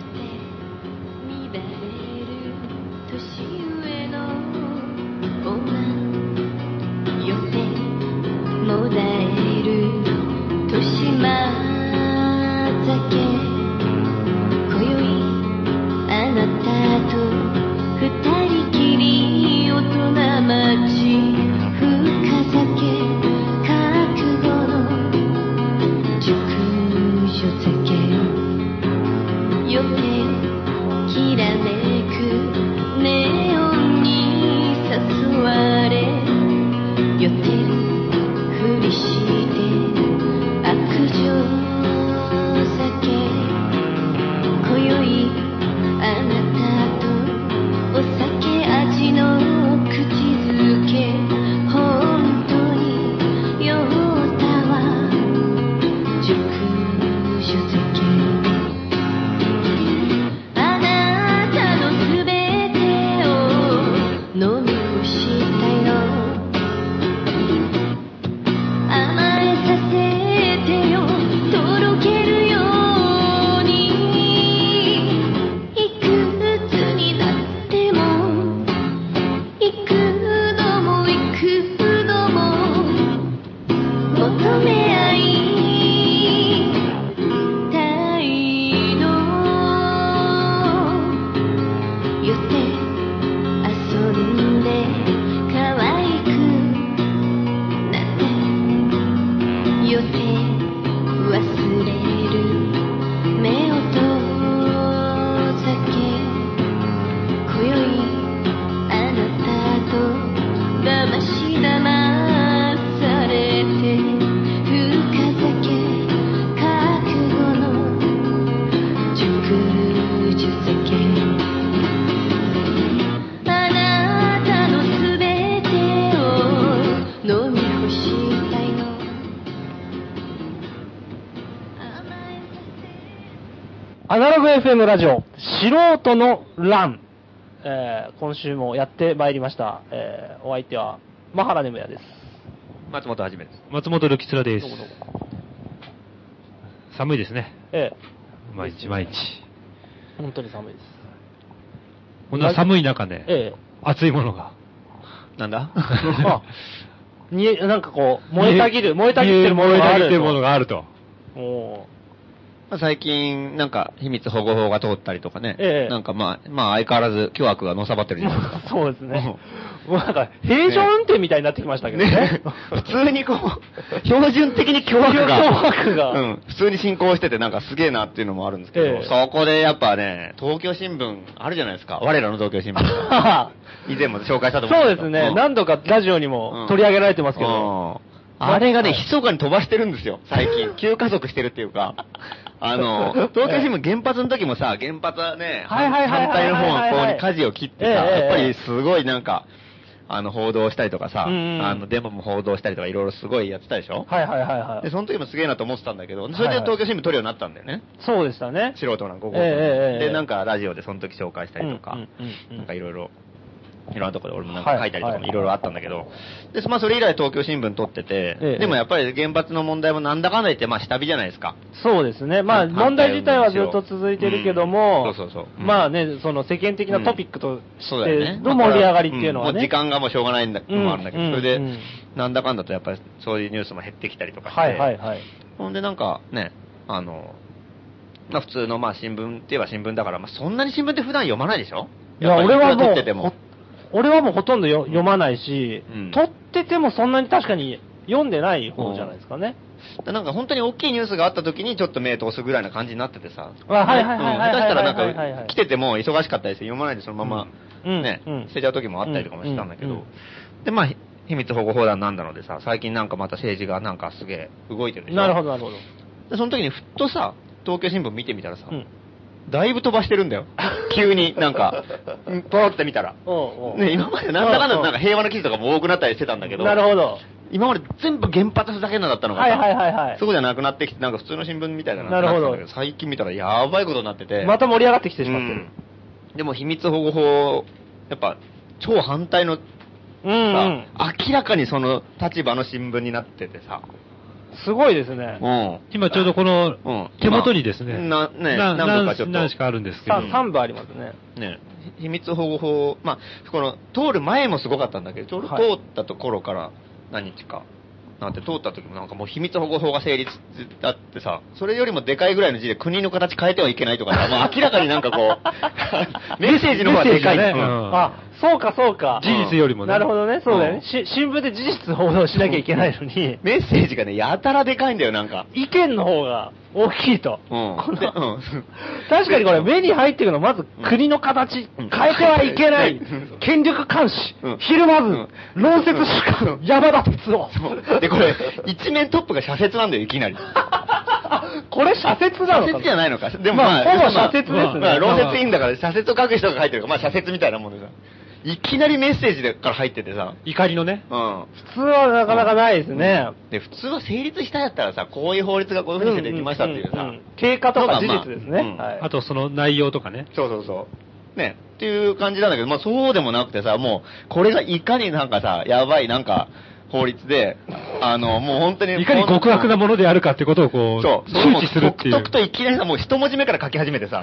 て見られる年を FM ラジオ、素人の欄。えー今週もやってまいりました。えーお相手は、マハラネムヤです。松本はじめです。松本るきつらですどう。もどうも。寒いですね。え毎日毎日。え本当に寒いです。こんな寒い中ね、え熱いものが。なんだ？に、なんかこう、燃えたぎる、燃えたぎってるものがある燃えたぎってるものがあると。おまあ最近、なんか、秘密保護法が通ったりとかね。ええなんかまあ、まあ相変わらず、巨悪がのさばってるじゃないですか。そうですね。もうなんか、平常運転みたいになってきましたけどねね。普通にこう、標準的に巨悪が、巨悪がうん、普通に進行しててなんかすげえなっていうのもあるんですけど、ええそこでやっぱね、東京新聞あるじゃないですか。我らの東京新聞が。以前も紹介したと思うんけどそうですね。ん何度かラジオにも取り上げられてますけど。うんあれがね、はい密かに飛ばしてるんですよ、最近。急加速してるっていうか。あの、東京新聞原発の時もさ、原発はね、はいはいはい反対のはいはいはい方に舵を切ってさ、やっぱりすごいなんか、あの、報道したりとかさ、うんうんあの、デモも報道したりとかいろいろすごいやってたでしょ？はいはいはいはい。で、その時もすげえなと思ってたんだけど、それではいはい東京新聞撮るようになったんだよね。そうでしたね。素人なん午後、ええええええで、なんかラジオでその時紹介したりとか、うんうんうんうんなんかいろいろ、いろんなところで俺もなんか書いたりとかはい。もいろいろあったんだけど、で、まあそれ以来東京新聞撮ってて、ええ。でもやっぱり原発の問題もなんだかんだ言ってまあ下火じゃないですか。そうですね。まあ、反問題自体はずっと続いてるけども、うん。そうそうそううん。まあね、その世間的なトピックとしてそうだよね。の盛り上がりっていうのはね。ん。もう時間がもうしょうがないんだのもあるんだけど、うん。それで、うん。なんだかんだとやっぱりそういうニュースも減ってきたりとかして、はいはいはい。ほんでなんかね、あの、まあ普通のまあ新聞って言えば新聞だから、まあそんなに新聞って普段読まないでしょ？いや、俺はいもう。俺はもうほとんどよ読まないし、うん撮っててもそんなに確かに読んでない方じゃないですかね。なんか本当に大きいニュースがあった時にちょっと目通すぐらいな感じになっててさ。あはいはいはい下手したらなんか来てても忙しかったりして読まないでそのままうんねうん、捨てちゃう時もあったりとかもしたんだけど。で、まあ、秘密保護法団なんだのでさ、最近なんかまた政治がなんかすげえ動いてるでしょ。なるほどなるほど。で、その時にふっとさ、東京新聞見てみたらさう、ん。だいぶ飛ばしてるんだよ。急になんか、うんポーって見たら。おうおうね、今までなんだかんだなんか平和の記事とかも多くなったりしてたんだけど、なるほど。今まで全部原発だけのだったのがさ、はいはいはいはい。そうじゃなくなってきて、なんか普通の新聞みたいなのなるほど最近見たらやばいことになってて。また盛り上がってきてしまってる。うんでも秘密保護法、やっぱ、超反対のさ、うん、うん。明らかにその立場の新聞になっててさ、すごいですね。うん。今ちょうどこのうん手元にですね、な、ね、な何度かちょっと。何しかあるんですけどさ、3部ありますね。ね、秘密保護法、まあ、この、通る前もすごかったんだけど、ちょうどはい通ったところから何日か、なんて通った時もなんかもう秘密保護法が成立だってさ、それよりもでかいぐらいの字で国の形変えてはいけないとかさ、もう明らかになんかこう、メッセージの方がでかい。メッセージがねうんうんあ、そうかそうか。事実よりもね。なるほどね、そうだようんね。し新聞で事実報道しなきゃいけないのに、メッセージがね、やたらでかいんだよ、なんか。意見の方が大きいと。うん。こでのうん確かにこれ目に入ってくるの、まず国の形、うん変えてはいけないうん、権力監視うん、ひるまずうん、論説主観、山田哲夫。で、これ、一面トップが社説なんだよ、いきなり。これ社説なのか社説じゃないのか。でもまあほぼ社説ですねまあ、論説いいんだから、社説を書く人が書いてるから、まあ、社説みたいなもんでさ。いきなりメッセージでから入っててさ。怒りのね。うん。普通はなかなかないですね。で、普通は成立したやったらさ、こういう法律がこういうふうにしてできましたっていうさんんん。経過とか事実ですね。まあまあはいあとその内容とかね。そうそうそう。ね。っていう感じなんだけど、まあそうでもなくてさ、もう、これがいかになんかさ、やばいなんか、法律で、あの、もう本当に。いかに極悪なものであるかってことをこう、そう、周知するっていう。とくといきなりさ、もう一文字目から書き始めてさ、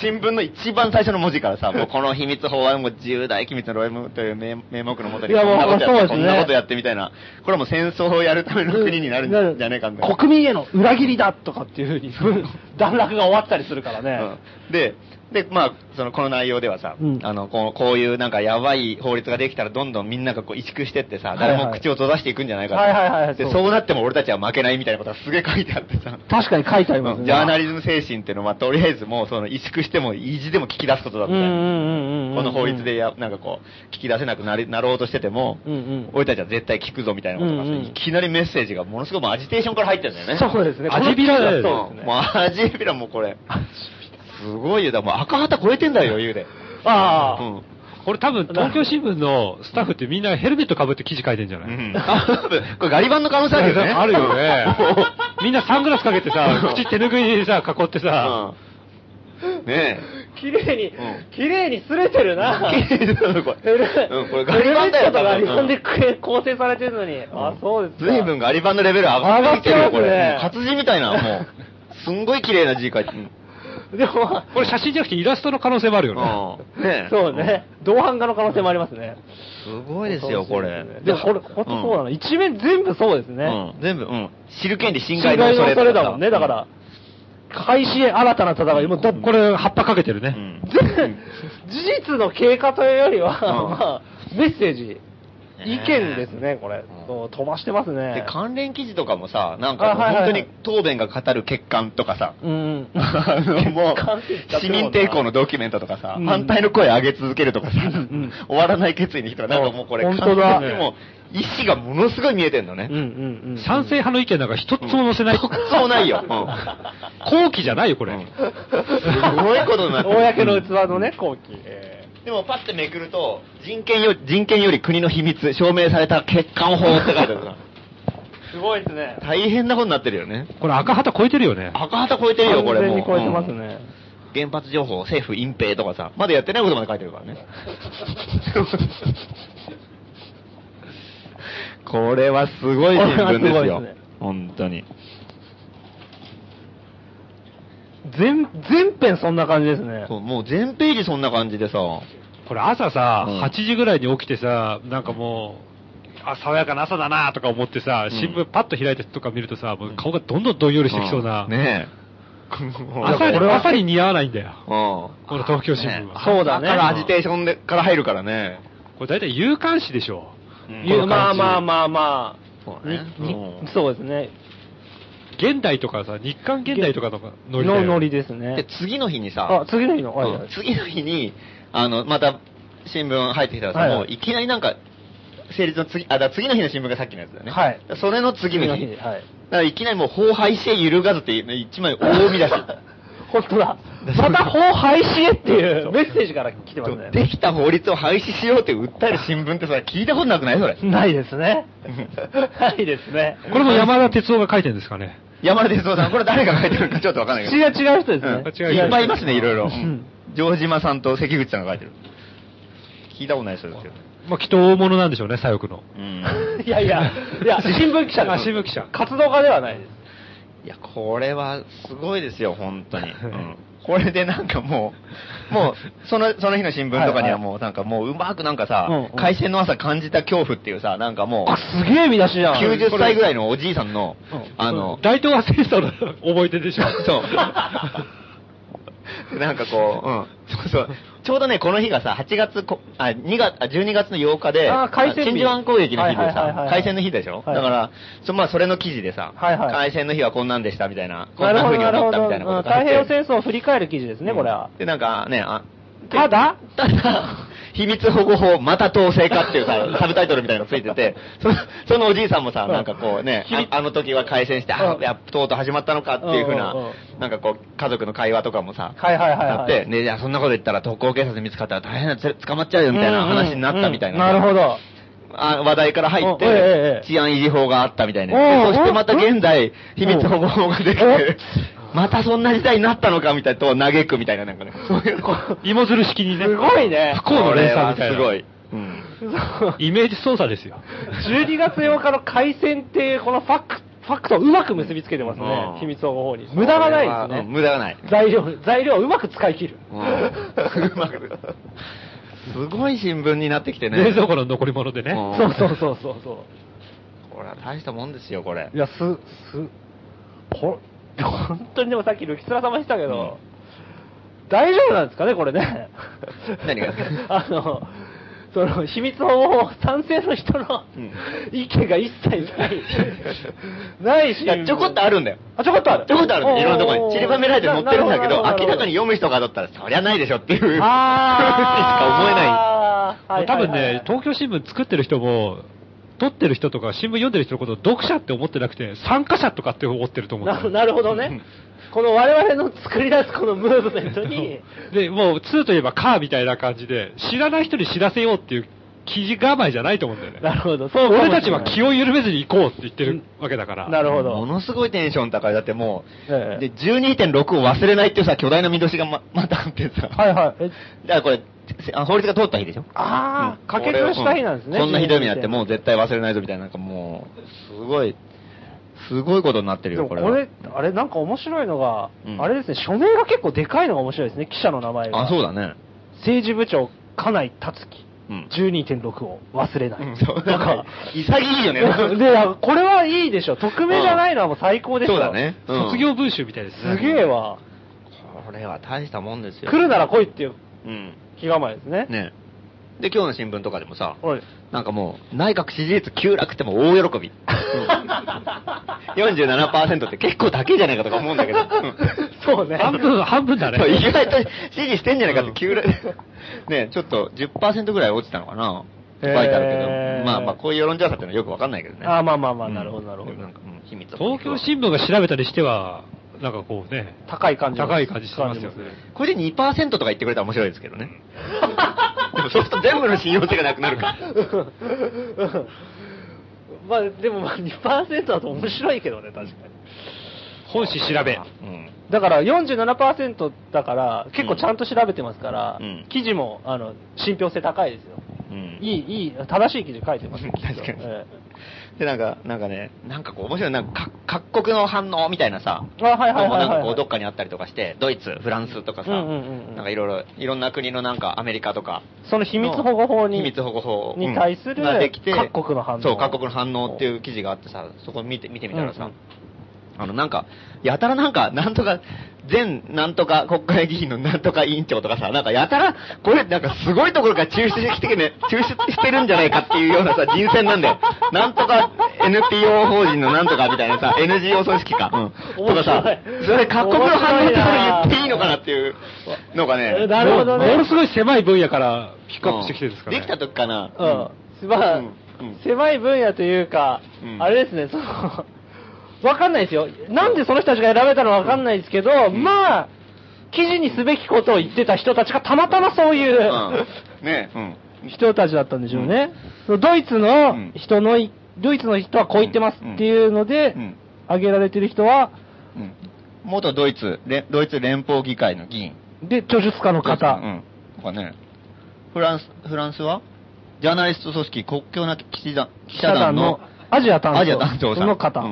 新聞の一番最初の文字からさ、もうこの秘密法はもう重大機密のロイムという名名目のもとに、いやこんなことやって、もうそうですねこんなことやってみたいな、これはもう戦争をやるための国になるんじゃねえかみたいな。国民への裏切りだとかっていうふうに、段落が終わったりするからね。うんで、で、まあ、その、この内容ではさ、うんあの、こうこういうなんかやばい法律ができたらどんどんみんながこう萎縮してってさ、誰も口を閉ざしていくんじゃないかはいはいはいで、そうなっても俺たちは負けないみたいなことがすげえ書いてあってさ、確かに書いてありますね。うんジャーナリズム精神っていうのは、とりあえずもうその萎縮しても意地でも聞き出すことだみた。この法律でや、なんかこう、聞き出せなくなりなろうとしてても、うんうん。俺たちは絶対聞くぞみたいなことがさ、いきなりメッセージがものすごくアジテーションから入ってるんだよね。そうですね。味びらだよねそうですね。もうアジビラもこれ、すごいよ。だからもう赤旗超えてんだよ、余裕で。ああ。うん。これ多分東京新聞のスタッフってみんなヘルメット被って記事書いてんじゃない、うん。これガリバンの可能性あるよね。あるよね。みんなサングラスかけてさ、口手拭いでさ、囲ってさ、うん。ね綺麗にうん、綺麗に擦れてるな。え。綺麗これ。これガリバンだよ、ガリバンでうん構成されてるのに。あ、そうですか。随分ガリバンのレベル上がってきてるよ、これ。うん活字みたいな、もう。すんごい綺麗な字書いてる。でも、これ写真じゃなくてイラストの可能性もあるよね。うん。ねえそうね。同伴画の可能性もありますね。すごいですよ、これ。でもこれ、ほんとそうなの。一面全部そうですね。うん。全部、うん。知る権利侵侵害の恐れ害の恐れだもんね。だかうんら、開始へ新たな戦い。もうだこれ葉っぱかけてるね。うん全 事実の経過というよりは、うんまあ、メッセージ、意ね見ですね、これ。そう飛ばしてますでね。関連記事とかもさ、なんか本当に答弁が語る欠陥とかさ、うん もう、市民抵抗のドキュメントとかさ、うん反対の声上げ続けるとかさ、ん終わらない決意の人が、なんかもうこれ、本当だ完全にもう、意思がものすごい見えてんのね。うんうんうん。賛成派の意見なんか一つも載せない。そうないよ。うん後期じゃないよ、これ。うんすごいことになってる 公の器のね、後期。えでもパッてめくると、人権よ人権より国の秘密、証明された欠陥法って書いてあるから。ー すごいですね。大変なことになってるよね。これ赤旗超えてるよね。赤旗超えてるよ、これもう。完全に超えてますうんね。原発情報、政府隠蔽とかさ、まだやってないことまで書いてるからね。これはすごい新聞ですよ。ですね本当に。全、全編そんな感じですね。そうもう全ページそんな感じでさ、これ朝さ、うん8時ぐらいに起きてさ、なんかもう、あ、爽やかな朝だなとか思ってさ、新聞パッと開いてとか見るとさ、もう顔がどんどんどんよりしてきそうな。んねえ。朝にこれは朝に似合わないんだよ。うん。この東京新聞は。そうだね朝からアジテーションでから入るからね。これ大体夕刊誌でしょ。うんまあまあまあまあ、そうねそうですね。現代とかさ、日刊現代とかのノリだよのノリですでね。、次の日にさあ、、次の日の、はいはいうん次の日に、あの、また、新聞入ってきたらさ、はいはいもういきなりなんか、成立の次、あ、だから次の日の新聞がさっきのやつだよね。はいそれの次の日。次の日はいだからいきなりもう、法廃止へ揺るがずっていうね一枚大見出し。本当だ。また法廃止へっていうメッセージから来てますね。できた法律を廃止しようって訴える新聞ってさ、聞いたことなくないそれ。ないですね。ないですね。これも山田哲夫が書いてるんですかね。山田哲夫さん、これ誰が書いてるのかちょっと わかんないけど。違う違う人ですね。いっぱいいますね、いろいろ。ん城島さんと関口さんが書いてる。聞いたことない人ですけど。まあ、きっと大物なんでしょうね、左翼の。うん。いやいや、いや、新聞記者で新聞記者活動家ではないです。いや、これはすごいですよ、本当に。うん。これでなんかもう、もう、その、その日の新聞とかにはもう、なんかもう、うまくなんかさ、うんうん海鮮の朝感じた恐怖っていうさ、なんかもうあ、、すげえ見出しじゃん。90歳ぐらいのおじいさんのうん、あの、大東亜戦争の覚えてでしょ。そう。なんかこう、うん。そうそう。ちょうどね、この日がさ、8月こ、あ、2月、あ、12月の8日で、あー海鮮日。真珠湾攻撃の日でさ海鮮の日でしょ？はい。だから、そまあ、それの記事でさ、はいはい。海鮮の日はこんなんでしたみたいな、こなんな風に。思ったみたいなうんことがあって。太平洋戦争を振り返る記事ですね、これは。で、なんかね、あ、ただ？ただ、秘密保護法、また統制かっていうさ、サブタイトルみたいなのついてて、そのそのおじいさんもさ、なんかこうね、ああの時は開戦して、あうん。やっとうとう始まったのかっていうふうななんかこう、家族の会話とかもさ、はいはいはいはい。あって、ね、いや、そんなこと言ったら特攻警察に見つかったら大変な、つ捕まっちゃうよみたいな話になったみたいな。なるほど。あ話題から入って、治安維持法があったみたいな。そしてまた現代、秘密保護法ができおて、またそんな時代になったのかみたいなと嘆くみたいな、なんかね。そういうこう芋づる式にね。すごいね不幸の連鎖みたいな。すごい。うん。イメージ操作ですよ。12月8日の海戦っていうこのファクファクトをうまく結びつけてますねう、ん秘密保護法に。無駄がないですね。無駄がない。材料、材料をうまく使い切る。うん うまくすごい新聞になってきてね。冷蔵庫の残り物でね。うんそうそうそうそうそこれは大したもんですよ、これう。い。や、す、す、これ、本当にでもさっきルキスラさんも言ってたけど、大丈夫なんですかね、これね。何が？あの、その、秘密保護法賛成の人のうん意見が一切ない。ないし。いやちょこっとあるんだよ。あ、ちょこっとある。ちょこっとあるんだよ。いろんなところに散りばめられて載ってるんだけど、明らかに読む人がだったら、そりゃないでしょっていうふうにしか思えない多分ね、東京新聞作ってる人も、撮ってる人とか新聞読んでる人のことを読者って思ってなくて、参加者とかって思ってると思うな なるほどね。この我々の作り出すこのムーブメントに、で、もう2といえばカーみたいな感じで、知らない人に知らせようっていう記事構えじゃないと思うんだよね。なるほど。そう俺たちは気を緩めずに行こうって言ってるわけだから。なるほもど。のすごいテンション高い。だってもう、ええで、12.6を忘れないっていうさ、巨大な見通しがま、またあってさ。はいはい。え？だからこれ、せあ法律が通った日でしょ？ああ、うん可決した日なんですね。そんなひどい目にあって、もう絶対忘れないぞみたいな、なんかもう、すごい、すごいことになってるよ、ここれは。れ、あれなんか面白いのが、うんあれですね、署名が結構でかいのが面白いですね、記者の名前が。あ、そうだね。政治部長、金井達樹。うん。12.6を忘れない。なんか、潔いよね。で、あこれはいいでしょ。匿名じゃないのはもう最高でしょ。そうだね。うん卒業文集みたいですね。すげえわ。これは大したもんですよ。来るなら来いっていううん。気構えですね。ね。で、今日の新聞とかでもさ。なんかもう、内閣支持率急落っても大喜び。47%って結構高いじゃないかとか思うんだけど。そうね。半分、半分だね。意外と支持してんじゃないかって急落。ね、ちょっと10%ぐらい落ちたのかな書いてあるけど。まあまあ、こういう世論調査っていうのはよくわかんないけどね。あーまあまあまあうんなるほどなるほどなんか、うん秘密東京新聞が調べたりしては、なんかこうね、高い感じの高い感じしてますよね。これで2%とか言ってくれたら面白いですけどね。でもそうすると全部の信用性がなくなるから。まあ、でもまあ2%だと面白いけどね、確かに。本誌調べ。うん。だから47%だから、結構ちゃんと調べてますから、うん記事も、あの、信憑性高いですよ。うん。いい、いい、正しい記事書いてます。確かに。えで、なんか、なんかね、なんかこう面白い、なんかか各国の反応みたいなさ、えあ、はいはいはい、なんかこうどっかにあったりとかして、ドイツ、フランスとかさ、うんうんうんうん。なんかいろいろ、いろんな国のなんかアメリカとか、その秘密保護法に、秘密保護法に対するうんができて各国の反応。そう、各国の反応っていう記事があってさ、そこ見て、見てみたらさ、うんうん。あの、なんか、やたらなんか、なんとか、前なんとか国会議員のなんとか委員長とかさ、なんかやたら、これなんかすごいところから抽出してきてね、抽出してるんじゃないかっていうようなさ、人選なんだよ。なんとか NPO 法人のなんとかみたいなさ、NGO 組織か。うん。とかさそれ各国の反応ってそれ言っていいのかなっていうのがね。なるほどねものすごい狭い分野からピックアップしてきてるんですからね。できた時かな。うん。まあ、うんうん狭い分野というか、うんあれですね、その、わかんないですよ。なんでその人たちが選べたのかわかんないですけど、んまあ、記事にすべきことを言ってた人たちがたまたまそういう、うん。ねうん。人たちだったんでしょうね。そのドイツのうん人のい、ドイツの人はこう言ってますっていうのでうん、挙げられてる人は、うん。元ドイツ、れドイツ連邦議会の議員。で、著述家の方。うん。とかね。フランス、フランスは？ジャーナリスト組織国境なき記者団のアジア担当アジア担当さんの方。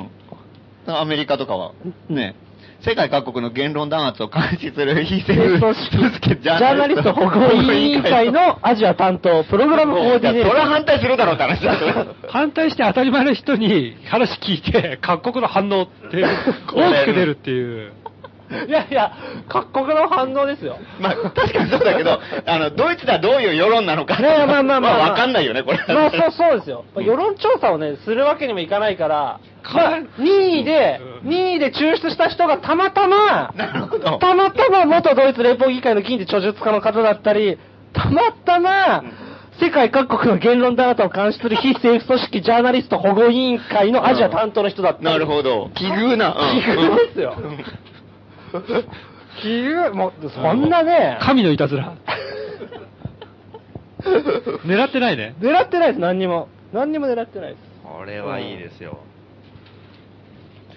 うんアメリカとかは、ね、世界各国の言論弾圧を監視する非政府組織ジャーナリスト保護委員会のアジア担当、プログラムコーディネーター。それは反対するだろうって話だよ。反対して当たり前の人に話聞いて、各国の反応って大きく出るっていう。いやいや、各国の反応ですよ。まあ、確かにそうだけど、あの、ドイツではどういう世論なのか。ねまあまあまあ、わかんないよね、これ。まあそうそうですよ。世論調査をね、するわけにもいかないから、まあ、任意で、任意で抽出した人がたまたま。たまたま元ドイツ連邦議会の議員で著述家の方だったり、たまたま、世界各国の言論弾圧を監視する非政府組織ジャーナリスト保護委員会のアジア担当の人だったり。なるほど。奇遇な。うん奇遇ですよ。奇遇、もう、そんなね、神のいたずら。狙ってないね。狙ってないです、何にも。何にも狙ってないです。これはいいですよ。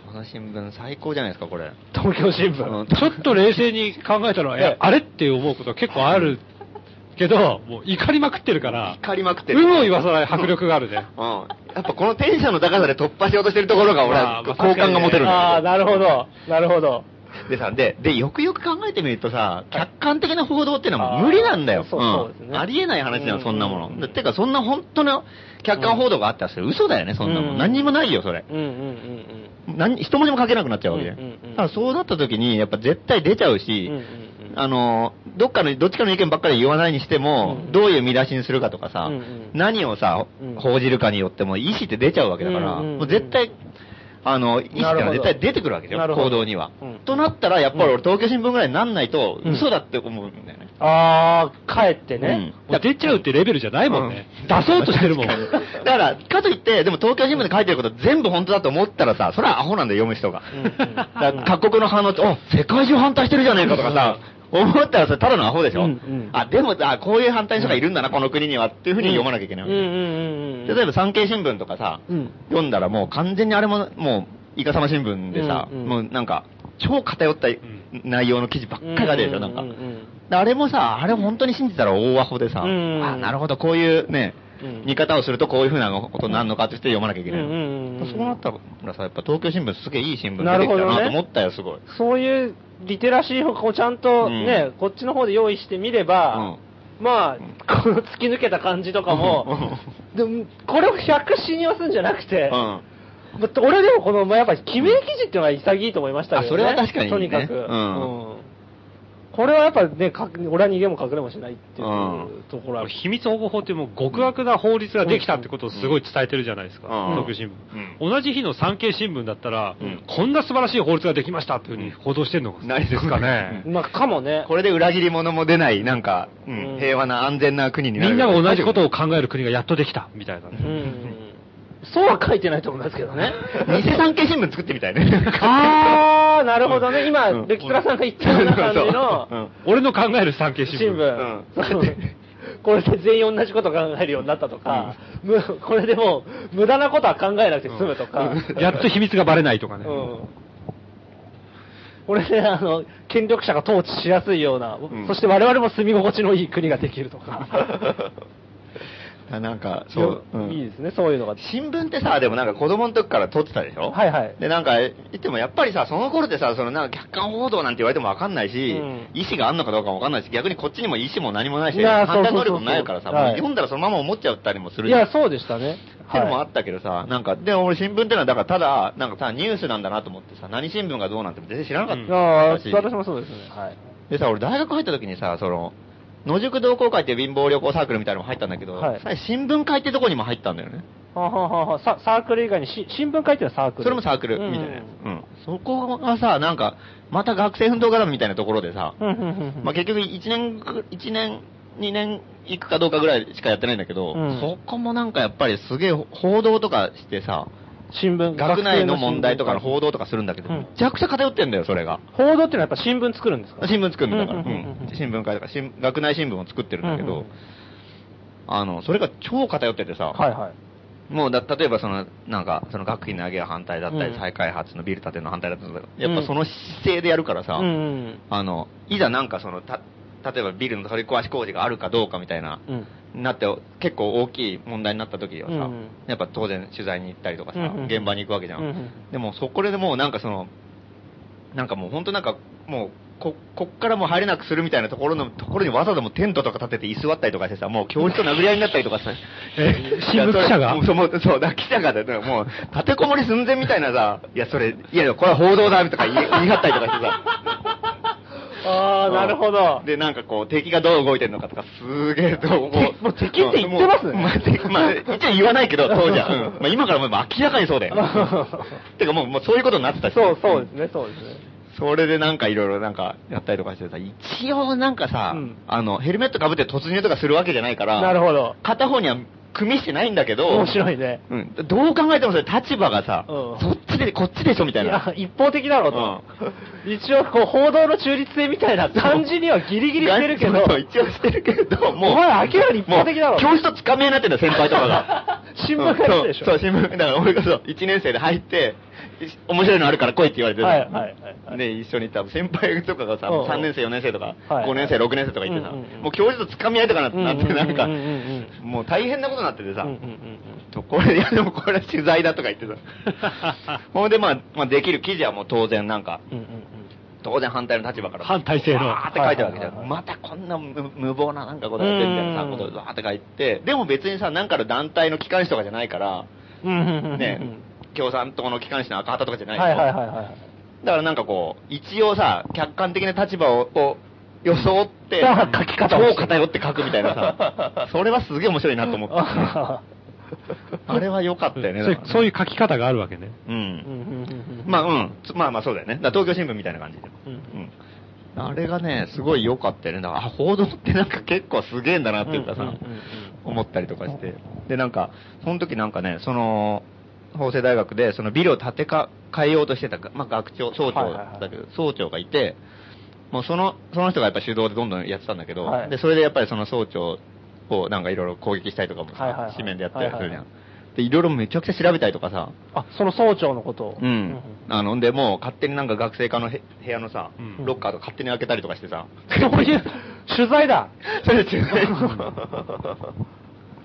この新聞最高じゃないですか、これ。東京新うん聞。ちょっと冷静に考えたら、いやええあれって思うこと結構あるけど、もう怒りまくってるから、怒りまくってる。有無を言わさない迫力があるね。うん。やっぱこのテンションの高さで突破しようとしてるところが俺は好感が持てるんああ、だなるほど。なるほど。でさ、で、で、よくよく考えてみるとさ、はい客観的な報道っていうのは無理なんだよ。あーそうそうですねんありえない話だよ、うんそんなもの。でてか、そんな本当の客観報道があったらそれ嘘だよね、そんなも。うんん何にもないよ、それ。うんうんうん何、一文字も書けなくなっちゃうわけで。うんうんうんだそうなった時に、やっぱ絶対出ちゃうし、うん。うんうんあの、どっかの、どっちかの意見ばっかり言わないにしても、うんどういう見出しにするかとかさ、うんうん何をさうん、報じるかによっても意思って出ちゃうわけだから、うんうんうんもう絶対、あの、意思ってのなるほどは絶対出てくるわけだよ、なるほど行動には。うんとなったら、やっぱり俺東京新聞ぐらいになんないと、うん嘘だって思うんだよね。ああ、帰ってね。もう出ちゃうってレベルじゃないもんね。出そうとしてるもん。だから、かといって、でも東京新聞で書いてること全部本当だと思ったらさ、それはアホなんだよ、読む人が。うんうん各国の反応って、お世界中反対してるじゃねえかとかさ、思ったらそれただのアホでしょ、うんうん。あ、でも、あ、こういう反対の人がいるんだな、この国にはっていうふうに読まなきゃいけないわけ。うんうんうんうん。例えば産経新聞とかさ、うん。読んだらもう完全にあれも、もう、イカサマ新聞でさ、うんうんもうなんか、超偏った内容の記事ばっかりが出るでしょ、なんか。あれもさ、あれ本当に信じたら大アホでさ、うんあ、なるほど、こういうね、うん。見方をするとこういうふうなことになるのかってして読まなきゃいけない。うんうんうんうん。そうなったらさ、やっぱ東京新聞すげえいい新聞出てきたなと思ったよ、すごい。そういうリテラシーをこうちゃんとね、うん。こっちの方で用意してみれば、まあ、この突き抜けた感じとかも、でもこれを100信用するんじゃなくて、うん。俺でもこの、まあ、やっぱり記名記事っていうのが潔いと思いましたけどね。あそれは確かにね。とにかく。うん。うんこれはやっぱね、か俺は逃げも隠れもしないっていううんところは、秘密保護法ってもう極悪な法律ができたってことをすごい伝えてるじゃないですか、うん東京新聞、同じ日の産経新聞だったら、うんこんな素晴らしい法律ができましたっていうふうに報道してるのがないですかね。まあ、かもね。これで裏切り者も出ない、なんか、ううんん、平和な安全な国になる。みんなが同じことを考える国がやっとできたみたいなね。うん。そうは書いてないと思いますけどね。偽産経新聞作ってみたいね。あー、なるほどね。今、うんレキトラさんが言ったような感じのうん俺の考える産経新聞。新聞。これで全員同じこと考えるようになったとか、むこれでもう無駄なことは考えなくて済むとか、やっと秘密がバレないとかね。うんこれで、あの、権力者が統治しやすいような、んそして我々も住み心地のいい国ができるとか。あなんか、そう。うんいいですね、そういうのが。新聞ってさ、でもなんか子供の時から撮ってたでしょ？はいはいで、なんか、言ってもやっぱりさ、その頃ってさ、そのなんか客観報道なんて言われてもわかんないし、うん意思があんのかどうかもわかんないし、逆にこっちにも意思も何もないし、いや判断能力もないからさ、読んだらそのまま思っちゃったりもするいや、そうでしたね。っていうのもあったけどさ、なんか、で、俺新聞ってのは、だからただ、なんかさ、ニュースなんだなと思ってさ、何新聞がどうなんて全然知らなかったああ、し私もそうですね。はい。でさ、俺大学入った時にさ、その、野宿同好会っていう貧乏旅行サークルみたいなのも入ったんだけど、はいさ新聞会ってとこにも入ったんだよね。はあはあはあはあササークル以外にし新聞会っていうのはサークル？それもサークルみたいなやつ。うん。そこがさ、なんか、また学生運動絡みみたいなところでさ、うんうんうんうんまあ結局1年ぐ、一年、2年行くかどうかぐらいしかやってないんだけど、うんそこもなんかやっぱりすげえ報道とかしてさ、新聞、学内の問題とかの報道とかするんだけど、うん。めちゃくちゃ偏ってんだよ、それが。報道っていうのはやっぱ新聞作るんですか？新聞作るんだから、うん新聞会とか新、学内新聞を作ってるんだけど、うんうんあの、それが超偏っててさ、はいはい。もうだ、例えばその、なんか、その学費の上げは反対だったり、うん。再開発のビル建ての反対だったりやっぱその姿勢でやるからさ、うんうん。あの、いざなんかその、た、例えばビルの取り壊し工事があるかどうかみたいなうんなって、結構大きい問題になった時はさ、うんやっぱ当然取材に行ったりとかさ、うんうん現場に行くわけじゃん。うんうんでもそこでもうなんかその、なんかもう本当なんか、もう、こ、こっからもう入れなくするみたいなところの、ところにわざわざもうテントとか立てて椅子割ったりとかしてさ、もう教授と殴り合いになったりとかさ。え新聞記者が？そうそう、記者がだよもう、立てこもり寸前みたいなさ、いや、それ、いや、これは報道だとか言い言い張ったりとかしてさ。ああ、なるほど。で、なんかこう、敵がどう動いてるのかとか、すげえどう、て もう敵って言ってますまあ、てまあ、一応言わないけど、当時は。うんまあ、今からもう明らかにそうだよ。てかもう、もうそういうことになってたし。そう、そうですね、そうですね。それでなんかいろいろなんかやったりとかしてさ、一応なんかさ、うんあの、ヘルメットかぶって突入とかするわけじゃないから、なるほど。片方には組してないんだけど、面白いね。うん。どう考えてもそれ立場がさ、うんそっちで、こっちでしょみたいな。いや、一方的だろうと。一応、こう、報道の中立性みたいな感じにはギリギリしてるけど、そう一応してるけど、もう。お前明らかに一方的だろ教室とつかめになってんだ、先輩とかが。新聞がやつでしょうんそう、そう新聞。だから俺がそう、1年生で入って、い面白いのあるから来いって言われてはいはいはいはい。で、一緒に多分先輩とかがさ、うんうん。3年生、4年生とか、はい5年生、6年生とか言ってさ、うんうんうんもう教授とつかみ合いとかなって、なんかうんうんうんう、もう大変なことになっててさ、うんうんうんうん。とこれ、いやでもこれは取材だとか言ってさ。ほんでまあ、まあできる記事はもう当然なんか、うんうん当然反対の立場から。反体制の。わーって書いてあるわけじゃん。はいはいはいまたこんな無無謀ななんかことやってみたいなさ、うんことをわーって書いて、でも別にさ、なんかの団体の機関紙とかじゃないから、ね、共産党の機関紙の赤旗とかじゃないはいはいはいい。はい。だからなんかこう、一応さ、客観的な立場を、を装って、あ書き方を超偏って書くみたいなさ、それはすげえ面白いなと思って、あれは良かったよね。そういうそういうう。書き方があるわけね。う。うんんうんうんうんまあうん。つまあまあそうだよね。東京新聞みたいな感じで。うんうん。あれがね、すごい良かったよね。だから、あ、報道ってなんか結構すげえんだなっていうかさ、思ったりとかして。で、なんか、その時なんかね、その、法政大学で、そのビルを建てか、変えようとしてた、まあ学長、総長はいはいはい。だけど、総長がいて、もうその、その人がやっぱ主導でどんどんやってたんだけど、はい。で、それでやっぱりその総長をなんかいろいろ攻撃したりとかもさ、はいはいはい。紙面でやったりするじゃん。はいはいで、いろいろめちゃくちゃ調べたりとかさ、あ、その総長のことを。うん。あの、で、もう勝手になんか学生課のへ部屋のさ、うん。ロッカーとか勝手に開けたりとかしてさ、そういう、取材だ。それ中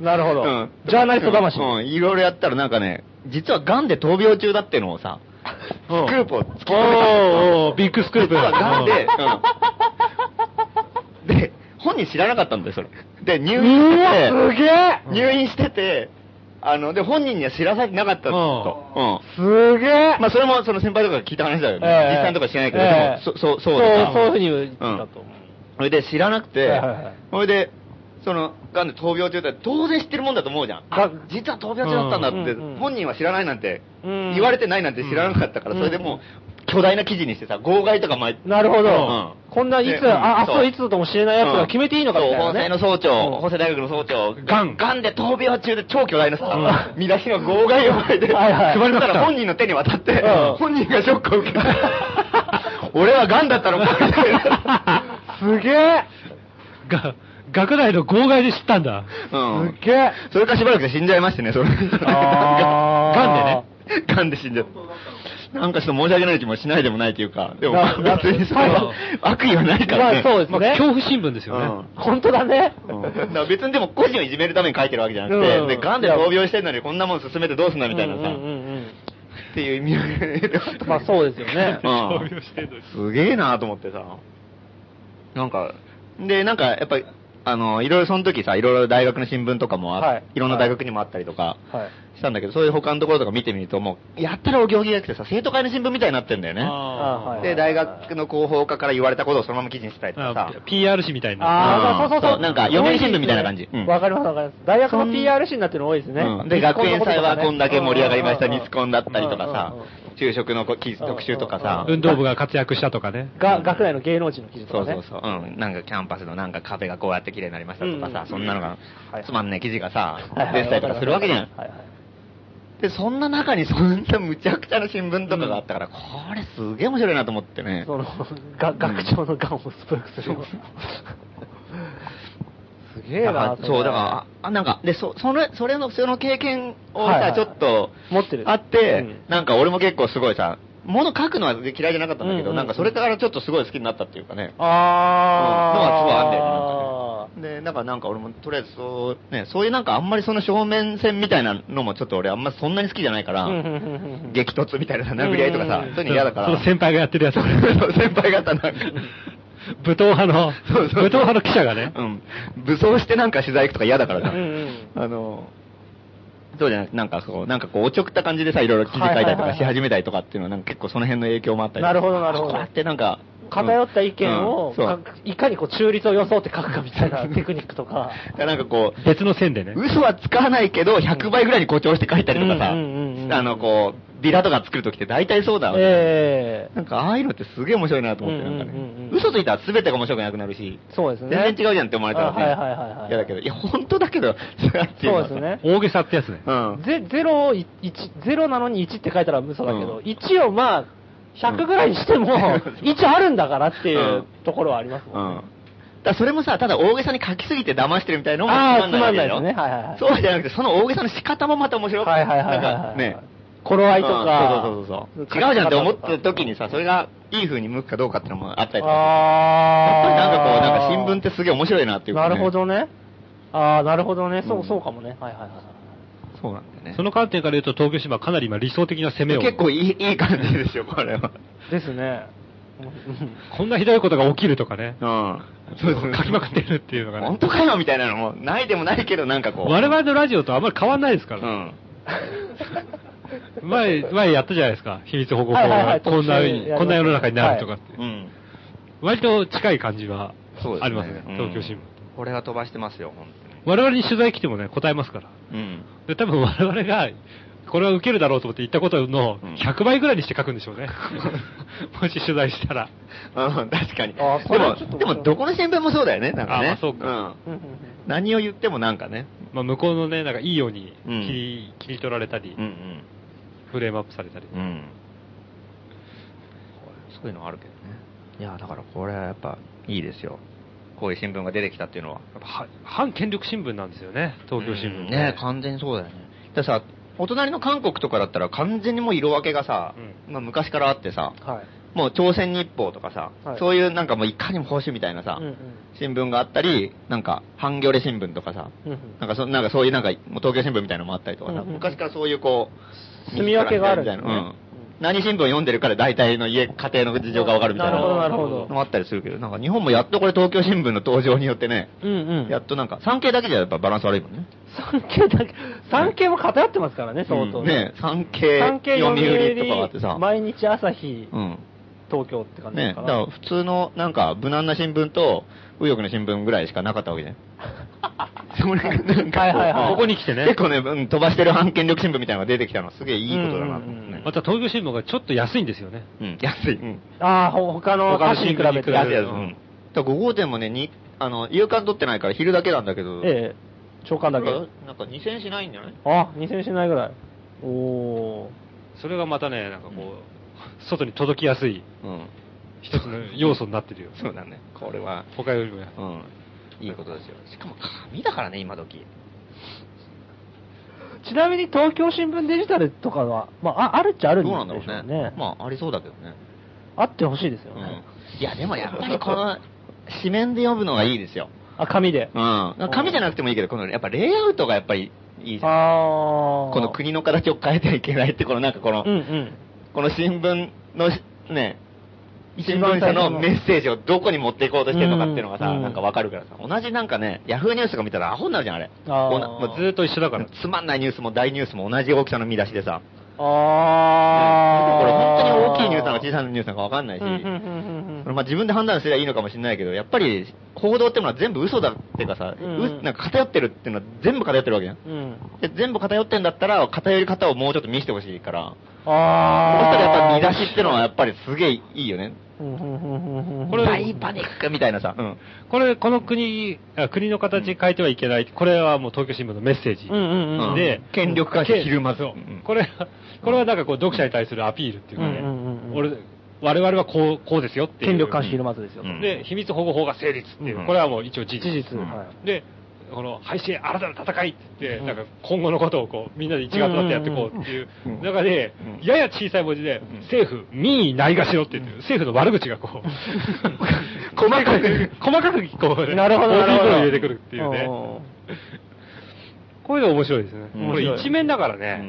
なるほど。うん。ジャーナリスト魂。うん、うんいろいろやったらなんかね、実は癌で闘病中だってのをさ、スクうんープを突きお止めたおービッグスクープ実は癌で、うん。で、本人知らなかったんだよ、それ。で、入院してすげえて、入院してて、あの、で、本人には知らされてなかったと。うん。すげえまあ、それもその先輩とかが聞いた話だよね。ええ実際のとこは知らないけど、ええでもそ、そう、そうそうだそういうふうに言ったと思う。それで知らなくてはいはいはい、それで、その、癌で闘病中って当然知ってるもんだと思うじゃん。あが、実は闘病中だったんだって本人は知らないなんて、うん言われてないなんて知らなかったから、うんそれでもう、巨大な記事にしてさ、号外とか巻いて。なるほど。うんこんないつ、であ、あ、そうそういつともしれないやつが決めていいのかみたいな、ね。そう、法政の総長、うん法政大学の総長、がんがんで闘病中で超巨大なさ、見出しの号外を巻いて、配りましたら本人の手に渡ってうん、本人がショックを受けた。俺はがんだったのかみたいな。すげえが、学内の号外で知ったんだ。うんすげえそれからしばらくで死んじゃいましてね、それ。あーがんでね。がんで死んじゃった。なんかちょっと申し訳ない気もしないでもないというか、でもなな別にそれは悪意はないからね。まあそうですね。まあ、恐怖新聞ですよね。うん本当だね。うんだから別にでも個人をいじめるために書いてるわけじゃなくて、うんで、癌で闘病してるのにこんなもん進めてどうすんだみたいなさ、うんうんうんっていう意味合まあそうですよね。うん闘病してんのにすげえなと思ってさ。なんか、で、なんかやっぱり、あの、いろいろその時さ、いろいろ大学の新聞とかもあ、はいい、ろんな大学にもあったりとかはい。したんだけど、そういう他のところとか見てみると、もう、やったらお行儀が良くてさ、生徒会の新聞みたいになってんだよね。で、大学の広報課から言われたことをそのまま記事にしたりとかあさ。PR 誌みたいな。ああ、うんそうそうそう。そうなんか読売新聞みたいな感じうんわかりますわかります。大学の PRC になってるの多いですね。うんで、学園祭はこんだけ盛り上がりました、ミスコンだったりとかさ昼食の記事特集とかさ。運動部が活躍したとかね。が、学内の芸能人の記事とかね。そうそうそう。うん。なんかキャンパスのなんか壁がこうやって綺麗になりましたとかさ、うんそんなのがはいつまんねえ記事がさ出てたりとかするわけじゃん。はいはい。で、そんな中にそんなむちゃくちゃな新聞とかがあったから、これすげえ面白いなと思ってね。その、が、学長のガンをスプークする。すげえなだからそう、だから、ああ、なんか、で、そ、その、それの、その経験をさ、はいはいちょっと、持ってる。あって、うんなんか俺も結構すごいさ、物書くのは嫌いじゃなかったんだけど、うんうんうんなんかそれからちょっとすごい好きになったっていうかね。あー。うんのはすごいあんだよねなんかねで、だからなんか俺もとりあえずそう、ね、そういうなんかあんまりその正面戦みたいなのもちょっと俺あんまそんなに好きじゃないから、激突みたいな殴り合いとかさ、うんそういうの嫌だから。その先輩がやってるやつ。先輩方なんか、武闘派の、そうそう武闘派の記者がね。うん。武装してなんか取材行くとか嫌だからさ。うんうんあの、そうじゃなくて、なんかこう、なんかこう、おちょくった感じでさ、いろいろ記事書いたりとかし始めたりとかっていうのは、なんか結構その辺の影響もあったりなるほどなるほどこうやってなんか、偏った意見うんうかいかにこう中立を装って書くかみたいなテクニックとか。なんかこう、別の線でね。嘘はつかないけど、100倍ぐらいに誇張して書いたりとかさ、あの、こう、ビラとか作るときって大体そうだわけええなんか、ああいうのってすげえ面白いなと思って、なんかねうんうんうんうん。嘘ついたら全てが面白くなくなるし、そうですね。全然違うじゃんって思われたらね、あはいはいはいはい嫌だけど、いや、本当だけど、そうですね。大げさってやつね。うん。ゼゼロをい一ゼロなのに1って書いたら嘘だけど、うん1をまあ、100ぐらいにしても、1あるんだからっていううんところはありますうん。もんね。だからそれもさ、ただ大げさに書きすぎて騙してるみたいなのもあーつまんないわけだよつまんないですねはいはいはいそうじゃなくて、その大げさの仕方もまた面白くはいはいはいはいなんはい。かね。頃合いとか。うんそうそうそうそう。違うじゃんって思った時にさ、それがいい風に向くかどうかってのもあったりとかして。やっぱりあなんかこう、なんか新聞っってすげえ面白いなっていうか、ね。なるほ。どね。ああ、なるほどね。そうう、んそうかもね。はいはいはい。そうなんだよね。その観点から言うと、東京新聞はかなり今理想的な攻めを。結構いい、いい感じですよ、これは。ですね。こんなひどいことが起きるとかね。うん。そうそう。書きまくってるっていうのがね。本当かよみたいなのも、ないでもないけど、なんかこう。我々のラジオとあんまり変わんないですから。うん。前、前やったじゃないですか。秘密保護法はいはいはいがこんなこんな世の中になるとかって。うん。割と近い感じは。ありますね、うん東京新聞。これは飛ばしてますよ、本我々に取材来てもね、答えますから。当に。うん。で、多分我々が、これは受けるだろうと思って言ったことのうん100倍ぐらいにして書くんでしょうね。もし取材したら。うん、確かに。でもでもどこの新聞もそうだよね、なんかね。あまあそうかうん何を言ってもなんかね。まあ、向こうのね、なんかいいように切うんり,、切り取られたり、うんフレームアップされたり。うん。うん。そういうのあるけどね。いや、だからこれはやっぱいいですよ。こういう新聞が出てきたっていうのは。やっぱは反権力新聞なんですよね、東京新聞、うんね完全にそうだよね。でさ、お隣の韓国とかだったら完全にもう色分けがさ、まあ昔からあってさ、はい。もう朝鮮日報とかさ、はい。そういうなんかもういかにも保守みたいなさ、うんうん。新聞があったり、なんか、ハンギョレ新聞とかさ、うんうん。なんかそなんかそういうなんか、もう東京新聞みたいなのもあったりとかさ、うんうん。昔からそういうこう、住み分けがあるみたいなうん。何新聞読んでるから大体の家、家庭の事情がわかるみたいな。なるほどなるほど。のもあったりするけど、なんか日本もやっとこれ東京新聞の登場によってね、うんうん。やっとなんか、産経だけじゃやっぱバランス悪いもんね。産経だけ、産経も偏ってますからね、相当うん。ね産経、産経読読売とかがあって売さ、毎日朝日、うん。東京って感じでねすから。だから普通のなんか無難な新聞と右翼の新聞ぐらいしかなかったわけね。それがなんかはいはいはいここに来てね結構ね、うん飛ばしてる反権力新聞みたいなのが出てきたのはすげえいいことだな。また東京新聞がちょっと安いんですよね。うん、安い。うん。ああ、ほ他の他の歌詞に比べて。安いやつ。ううんん。だから5号店もね、に、あの、夕刊取ってないから昼だけなんだけど、ええ、長官だけ。なんかなんか2000円しないんじゃない？あ、2000円しないぐらい。おー。それがまたね、なんかこう、外に届きやすいうん。一つの要素になってるよ。そうだね。これは、他よりもね。うん。いいことですよ。しかも紙だからね、今時。ちなみに東京新聞デジタルとかは、まあ、ああるっちゃあるんでしょどうなんだろうね。うね。まあ、ありそうだけどね。あってほしいですようんね。。いや、でもやっぱりこの、紙面で読むのがいいですよ。あ、紙で。うん。紙じゃなくてもいいけど、この、やっぱレイアウトがやっぱりいいじゃん。この国の形を変えてはいけないって、このなんかこの、うんうん。この新聞のし、ね、一新聞社のメッセージをどこに持っていこうとしてるのかっていうのがさ、うんなんかわかるからさ、同じなんかね、ヤフーニュースとか見たらアホになるじゃん、あれ。あもうずーっと一緒だから。つまんないニュースも大ニュースも同じ大きさの見出しでさ、あー。これ本当に大きいニュースなのか小さなニュースなのかわかんないし、まあ自分で判断すればいいのかもしれないけど、やっぱり報道ってのは全部嘘だっていうかさ、うんなんか偏ってるっていうのは全部偏ってるわけじゃん。うん。で全部偏ってんだったら、偏り方をもうちょっと見せてほしいから、そあー。したらやっぱ見出しってのはやっぱりすげえいいよね。うんうんうんうんうんこれ大パニックみたいなさ。うん。これ、この国、あ国の形変えてはいけない。これはもう東京新聞のメッセージ。うんうんうん。で、権力化してひるまずそううんこれ、これはなんかこう、読者に対するアピールっていうかね、うんうんうんうん俺、我々はこう、こうですよっていう。権力監視ひるまずですよ。うんで、秘密保護法が成立っていう、うんこれはもう一応事実。事実。うんはい。で、この配信新たな戦いって言って、うん。なんか今後のことをこう、みんなで一丸となってやっていこうっていううん中でう、ん。やや小さい文字で、政府、民意ないがしろって言って、政府の悪口がこう、細かく、細かくこう、なるほど、なるほど。入れてくるっていうね。ん。こういうの面白いですね。うん。これ一面だからうね。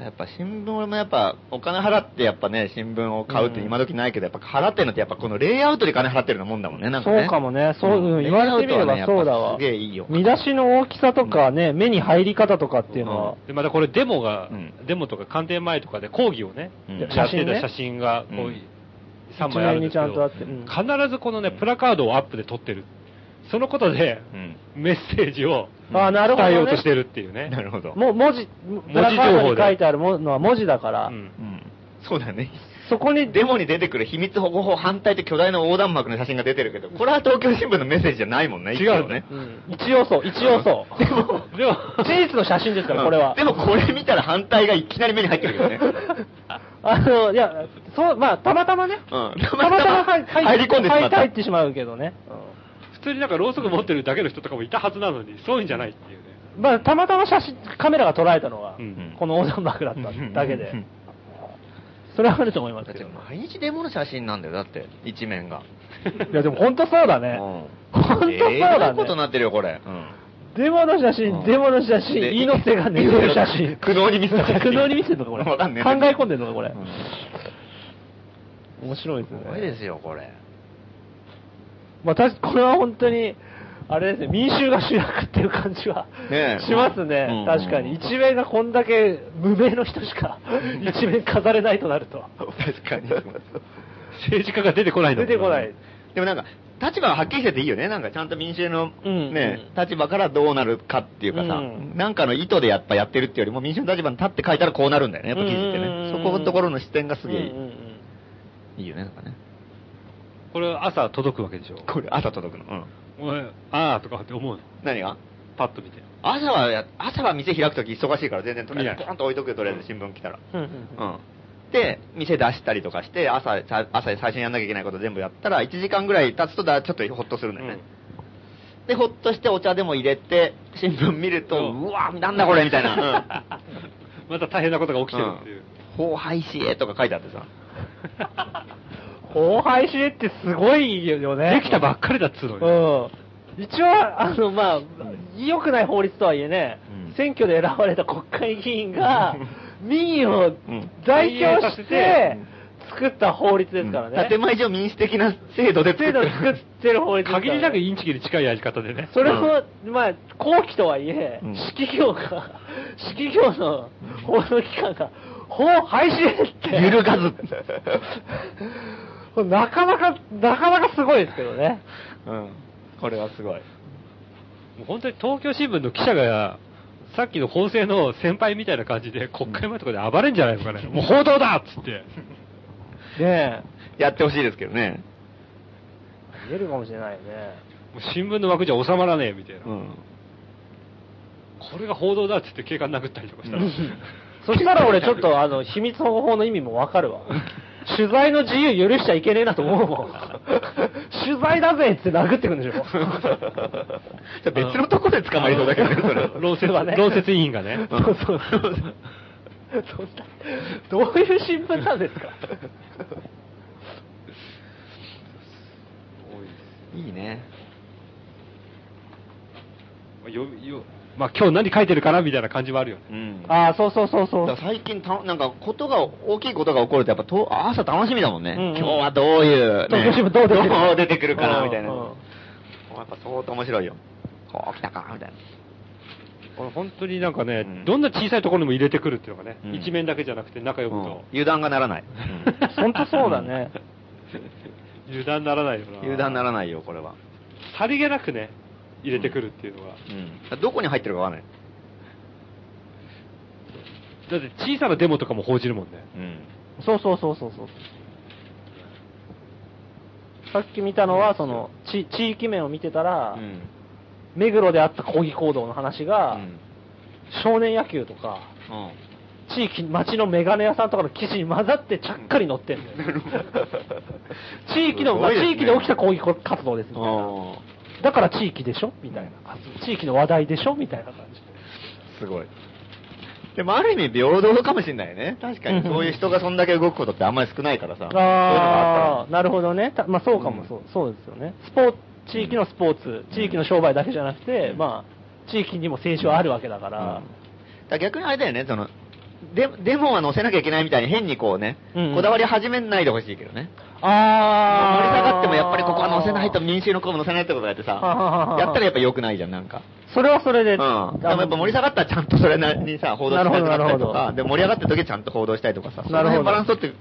んやっぱ新聞もやっぱお金払ってやっぱね、新聞を買うって今時ないけど、やっぱ払ってるのってやっぱこのレイアウトで金払ってるようなもんだもんね、なんかね。そうかもね。そう、うん言われてみればそうだわ。すげえいいよ。見出しの大きさとかね、目に入り方とかっていうのは、で、またこれデモが、うんデモとか官邸前とかで講義をね、うんやってた写真ね写真が、こう、うん3枚あるんですけど必ずこのね、プラカードをアップで撮ってる。そのことで、うん。メッセージをあなるほどね伝えようとしてるっていうね。なるほど。もう文字、プラカードに書いてあるものは文字だから、うんうん。そうだね。そこに、デモに出てくる秘密保護法反対って巨大な横断幕の写真が出てるけど、これは東京新聞のメッセージじゃないもんね、違う一応ね。うん一応そう、一応そう。でも、でも、事実の写真ですから、これは。でもこれ見たら反対がいきなり目に入ってるよね。あの、いや、そう、まあ、たまたまね。うんたまたま入入り込んでしまった入ってしまうけどね。普通になんかろうそく持ってるだけの人とかもいたはずなのに、そういうんじゃないっていうね。うんまあ、たまたま写真、カメラが捉えたのが、うんこの横断幕だっただけでうん。それはあると思いますだってけど。毎日デモの写真なんだよ、だって、一面が。いや、でも本当そうだね。うん本当そうええなだことにね。なってるよ、これ。デモの写う真、んデモの写真、で猪瀬が寝てる 写真。苦悩に見せた写真苦悩に見せてるのか、これ。わかんねえ考え込んでるのか、これ。うん面白いですすね。ごいですよ、これ。まあ、たしこれは本当に、あれですね、民衆が主役っていう感じは、ねえしますね、うん確かに。一面がこんだけ無名の人しか、一面飾れないとなると。確かに。政治家が出てこないの出てこない。でもなんか、立場がはっきりしてていいよね。なんかちゃんと民衆のうんね、うん立場からどうなるかっていうかさ、うんなんかの意図でやっぱやってるっていうよりも民衆の立場に立って書いたらこうなるんだよね、やっぱ記事ってね。そこのところの視点がすげえいいよね、なんかね。これ朝届くわけでしょ？これ朝届くの？うん。おいあーとかって思うの？何が？パッと見て。朝はや、朝は店開くとき忙しいから全然とりあポンと置いとくよ、とりあえず新聞来たら。うんうんうん。で、店出したりとかして、朝、さ朝最初にやんなきゃいけないこと全部やったら、1時間ぐらい経つとだちょっとほっとするんだよね。で、ほっとしてお茶でも入れて、新聞見ると、うんうわ、なんだこれみたいな。また大変なことが起きてるっていう。うん。法廃止へとか書いてあってさ。荒廃止ってすごいよね。できたばっかりだっつうのに。うん。一応、あの、まあ、良くない法律とはいえね、うん選挙で選ばれた国会議員が、民意をん代表しうんて作った法律ですからね。建前上民主的な制度で作制度作ってる法律ですからね限りなくインチキに近いやり方でね。それも、まあ、後期とはいえ、うん式業が、式業の報道機関が、法廃止って。揺るがず これなかなか、なかなかすごいですけどね。うん。これはすごい。もう本当に東京新聞の記者が、さっきの法制の先輩みたいな感じで国会前とかで暴れんじゃないのかね。もう報道だっつって。ねえ。やってほしいですけどね。見えるかもしれないよね。もう新聞の枠じゃ収まらねえみたいな。うん。これが報道だっつって警官殴ったりとかしたら。そしたら俺ちょっとあの、秘密保護法の意味もわかるわ。取材の自由許しちゃいけねえなと思うもん。取材だぜって殴ってくんでしょ。じゃあ別のところで捕まりそうだけどね、それ。論説、はね 論説委員がね。そうそうそう。そんなどういう新聞なんですか？いいね。よよまあ今日何書いてるかなみたいな感じはあるよね。うん。ああ、そうそうそうそう。最近た、なんか、ことが、大きいことが起こると、やっぱと、朝楽しみだもんね。うんうん今日はどういう、東京新聞どうどう出てくるかな、みたいな。うんうんやっぱ相当面白いよ。こう来たか、みたいな。これ本当になんかね、うんどんな小さいところにも入れてくるっていうのがね、うん一面だけじゃなくて中読むと、油断がならない。本当そうだね。油断ならないよな。油断ならないよ、これは。さりげなくね、入れてくるっていうのが。うん。どこに入ってるかわかんない。だって小さなデモとかも報じるもんね。うん。そうそうそうそうそう。さっき見たのは、その、地地域面を見てたら、うん。目黒であった抗議行動の話が、うん少年野球とか、うん。地域、町のメガネ屋さんとかの記事に混ざってちゃっかり載ってんだよ。地域の、ね地域で起きた抗議活動ですみたいな。あだから地域でしょ？みたいな感じ。地域の話題でしょ？みたいな感じ。すごい。でもある意味平等かもしれないよね。確かにそういう人がそんだけ動くことってあんまり少ないからさ。あああ、なるほどね。たまあそうかもそう、そうですよね。スポーツ、地域のスポーツ、地域の商売だけじゃなくて、まあ、地域にも青春あるわけだから。うんから逆にあれだよね、その、で、デモは載せなきゃいけないみたいに変にこうね、うんこだわり始めないでほしいけどね。あ盛り下がってもやっぱりここは載せないと民衆の声も載せないってことやってさやったらやっぱ良くないじゃん、なんか。それはそれで、うん。でもやっぱ盛り下がったらちゃんとそれなりにさ、報道したりとかで、盛り上がった時はちゃんと報道したりとかさ、その辺バランス取ってる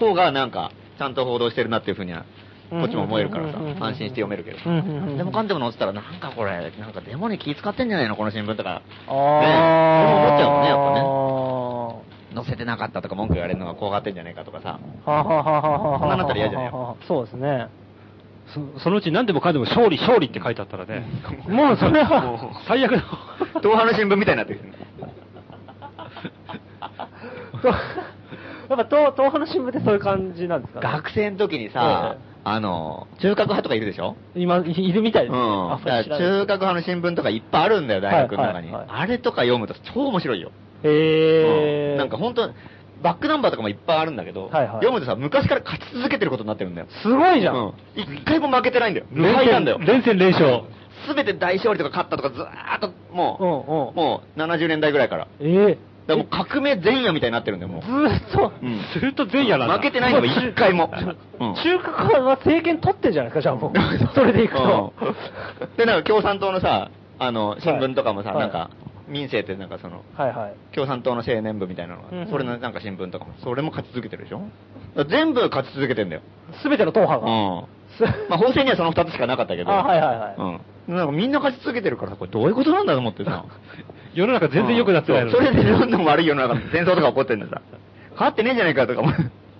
方がなんか、ちゃんと報道してるなっていうふうには、うんこっちも思えるからさ安心して読めるけどうんうんうんでもかんでも載ってたら、なんかこれ、なんかデモに気使ってんじゃないのこの新聞とか。あねでも思っちゃうもんね、やっぱね。載せてなかったとか文句言われるのが怖がってんじゃないかとかさ。ははははははそんなったら嫌じゃないよそうですね。そそのうち何でもかんでも勝利、勝利って書いてあったらね、もうそれは、最悪の。東派の新聞みたいになってる。やっぱ東東派の新聞ってそういう感じなんですかね？学生の時にさええ、あの、中核派とかいるでしょ？今、いるみたいですね。うん。中核派の新聞とかいっぱいあるんだよ、大学の中に。はいはいはいあれとか読むと超面白いよ。へー。うんなんか本当バックナンバーとかもいっぱいあるんだけど、はいはい読むとさ、昔から勝ち続けてることになってるんだよ。すごいじゃん。うん。一回も負けてないんだよ。無敗なんだよ。連戦連勝。すべて大勝利とか勝ったとかずーっと、もう。もう70年代ぐらいから。ええだからもう革命前夜みたいになってるんだよ、もう。ずーっと、うんすると前夜なんだ。負けてないのが一回も。うん中華派は政権取ってんじゃないですか、じゃあもう。それでいくと。うんで、なんか共産党のさ、あの、新聞とかもさ、はいなんか、民政ってなんかその、はいはい。共産党の青年部みたいなのが、うんうんそれのなんか新聞とかも、それも勝ち続けてるでしょ？全部勝ち続けてんだよ。すべての党派うん。まあ、法制にはその二つしかなかったけど。あはいはいはいうん。なんかみんな勝ち続けてるからさ、これどういうことなんだと思ってさ。世の中全然良くなってないのうそれでどんどん悪い世の中で戦争とか起こってんださ。勝ってねえじゃないかとか思う。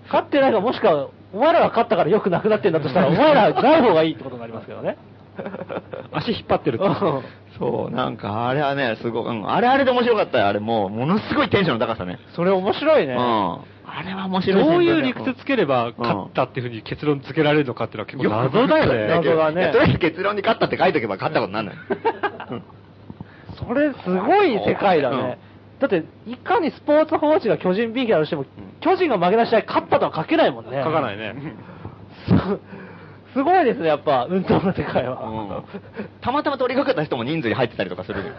勝ってないか、もしくは、お前らが勝ったからよくなくなってんだとしたら、お前らない方がいいってことになりますけどね。足引っ張ってるって。うんそう、なんかあれはね、すごい、うん、あれあれで面白かったよ、あれもう、ものすごいテンションの高さね。それ面白いね。うん。あれは面白いどういう理屈つければ勝ったっていうふうに結論付けられるのかっていうのは結構謎だよね。謎だねとりあえず結論に勝ったって書いとけば勝ったことになるのよ。う んそれすごい世界だね。だって、いかにスポーツ報知が巨人 B キャラとしても、巨人が負けた試合勝ったとは書けないもんね。書かないね。すすごいですね、やっぱ、運動の世界は。うんたまたま取り掛かった人も人数に入ってたりとかする。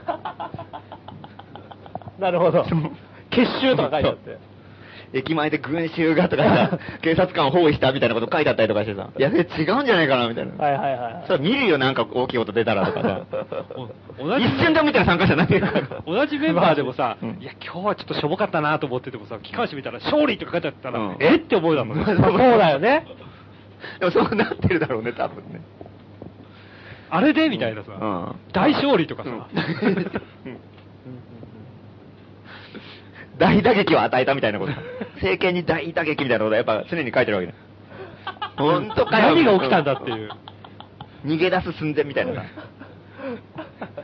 なるほど。結集とか書いてあって。駅前で群衆がとかさ、警察官を包囲したみたいなこと書いてあったりとかしてさ、いや、違うんじゃないかなみたいな。はいはいはい。それ見るよ、なんか大きい音出たらとかさ。お同じ一瞬でも見たら参加者ないから。同じメンバーでもさ、うんいや、今日はちょっとしょぼかったなと思っててもさ、機関誌見たら勝利って書いてあったら、うんえ？って思うだもんね。そうだよね。でもそうなってるだろうね、多分ね。あれでみたいなさ、うん大勝利とかさ、大打撃を与えたみたいなこと。政権に大打撃みたいなことはやっぱ常に書いてるわけだ。本当かよ。何が起きたんだっていう。逃げ出す寸前みたいなさ。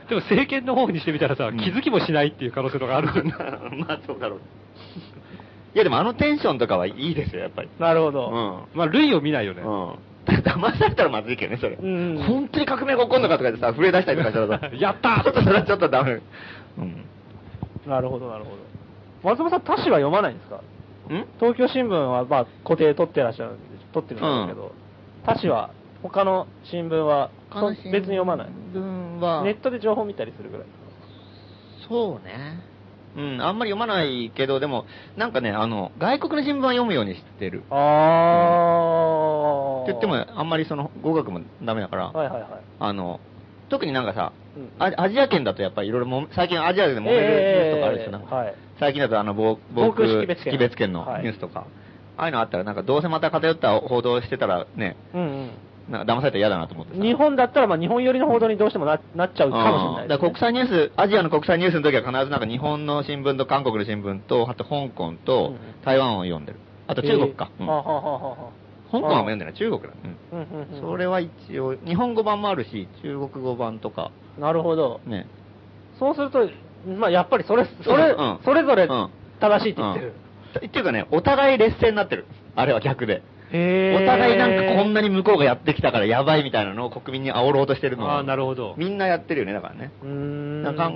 でも政権の方にしてみたらさ、気づきもしないっていう可能性とかある。まあそうだろう。いやでもあのテンションとかはいいですよ、やっぱり。なるほど。うん。まあ、類を見ないよね。うん。騙されたらまずいけどね、それ。うん本当に革命が起こるのかとかでさ、震え出したりとかしたらさ、やったーちょっとそれはちょっとダメ。うん。なるほど、なるほど。松本さん、他紙は読まないんですか？ん？東京新聞はまあ固定取ってらっしゃるんで、取ってるんだけど、他紙は、他の新聞は、そ別に読まない？新聞はネットで情報見たりするぐらい。そうね。うん、あんまり読まないけど、でも、なんかね、あの、外国の新聞は読むようにしてる。あー。って言っても、あんまりその、語学もダメだから、はいはいはい。あの、特になんかさ、うんアアジア圏だとやっぱりいろいろも、最近アジアで揉めるニュースとかあるでしょ、なんかはい。最近だとあの、防防空識識別圏のはいニュースとか、ああいうのあったら、なんかどうせまた偏った報道してたらね、うんなんか騙されたら嫌だなと思って。日本だったら、まあ日本寄りの報道にどうしてもななっちゃうかもしれないね。うんだ国際ニュース、アジアの国際ニュースの時は必ずなんか日本の新聞と韓国の新聞と、あと香港うんとうん台湾を読んでる。あと中国か。香港は読んでない、中国だ。うん。それは一応、日本語版もあるし、中国語版とか、なるほど。ね。そうすると、まあやっぱりそれ、それ、うんそれぞれうん正しいって言ってる。っていうかね、お互い劣勢になってる。あれは逆で。お互いなんかこんなに向こうがやってきたからやばいみたいなのを国民に煽ろうとしてるのをああ、なるほど。みんなやってるよね、だからね。うーん。なんか、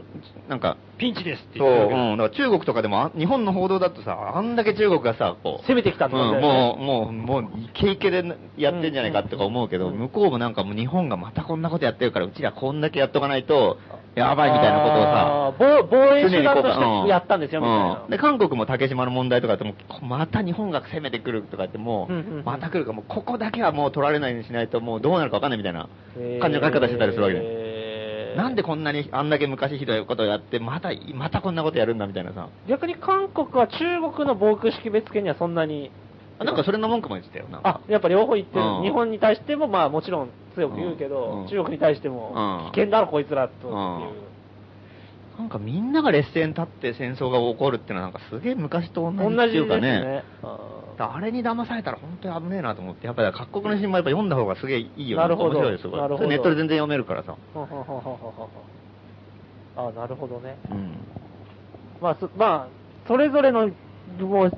なんか、ピンチですってそう、うん。だから中国とかでも、あ日本の報道だとさ、あんだけ中国がさ、こう、攻めてきたん、だよねもう、もう、もう、イケイケでやってんじゃないかとか思うけど、うん向こうもなんかもう日本がまたこんなことやってるから、うちらこんだけやっとかないと、やばいみたいなことをさ、防防衛手段としてやったんですよ、みたいなうん。で、韓国も竹島の問題とかっても、こまた日本が攻めてくるとかってもう、うんうんうんまた来るかもうここだけはもう取られないようにしないと、もうどうなるかわかんないみたいな感じの書き方してたりするわけで。なんでこんなに、あんだけ昔ひどいことをやって、また、またこんなことやるんだみたいなさ。逆に韓国は中国の防空識別圏にはそんなに、あなんかそれの文句も言ってたよな。あ、やっぱ両方言ってる。うん日本に対しても、まあもちろん強く言うけど、うん中国に対してうもん、危険だろこいつらとっていう。なんかみんなが劣勢に立って戦争が起こるっていうのはなんかすげえ昔と同じ同じですっていうかね。ね。ああれに騙されたら本当に危ねえなと思って、やっぱり各国の新聞やっぱ読んだ方がすげえいいよなるほど面白いですよ。なるほどそれネットで全然読めるからさ。ーほほほほほほあ、なるほどね。うん。まあ、そまあ、それぞれの、もう、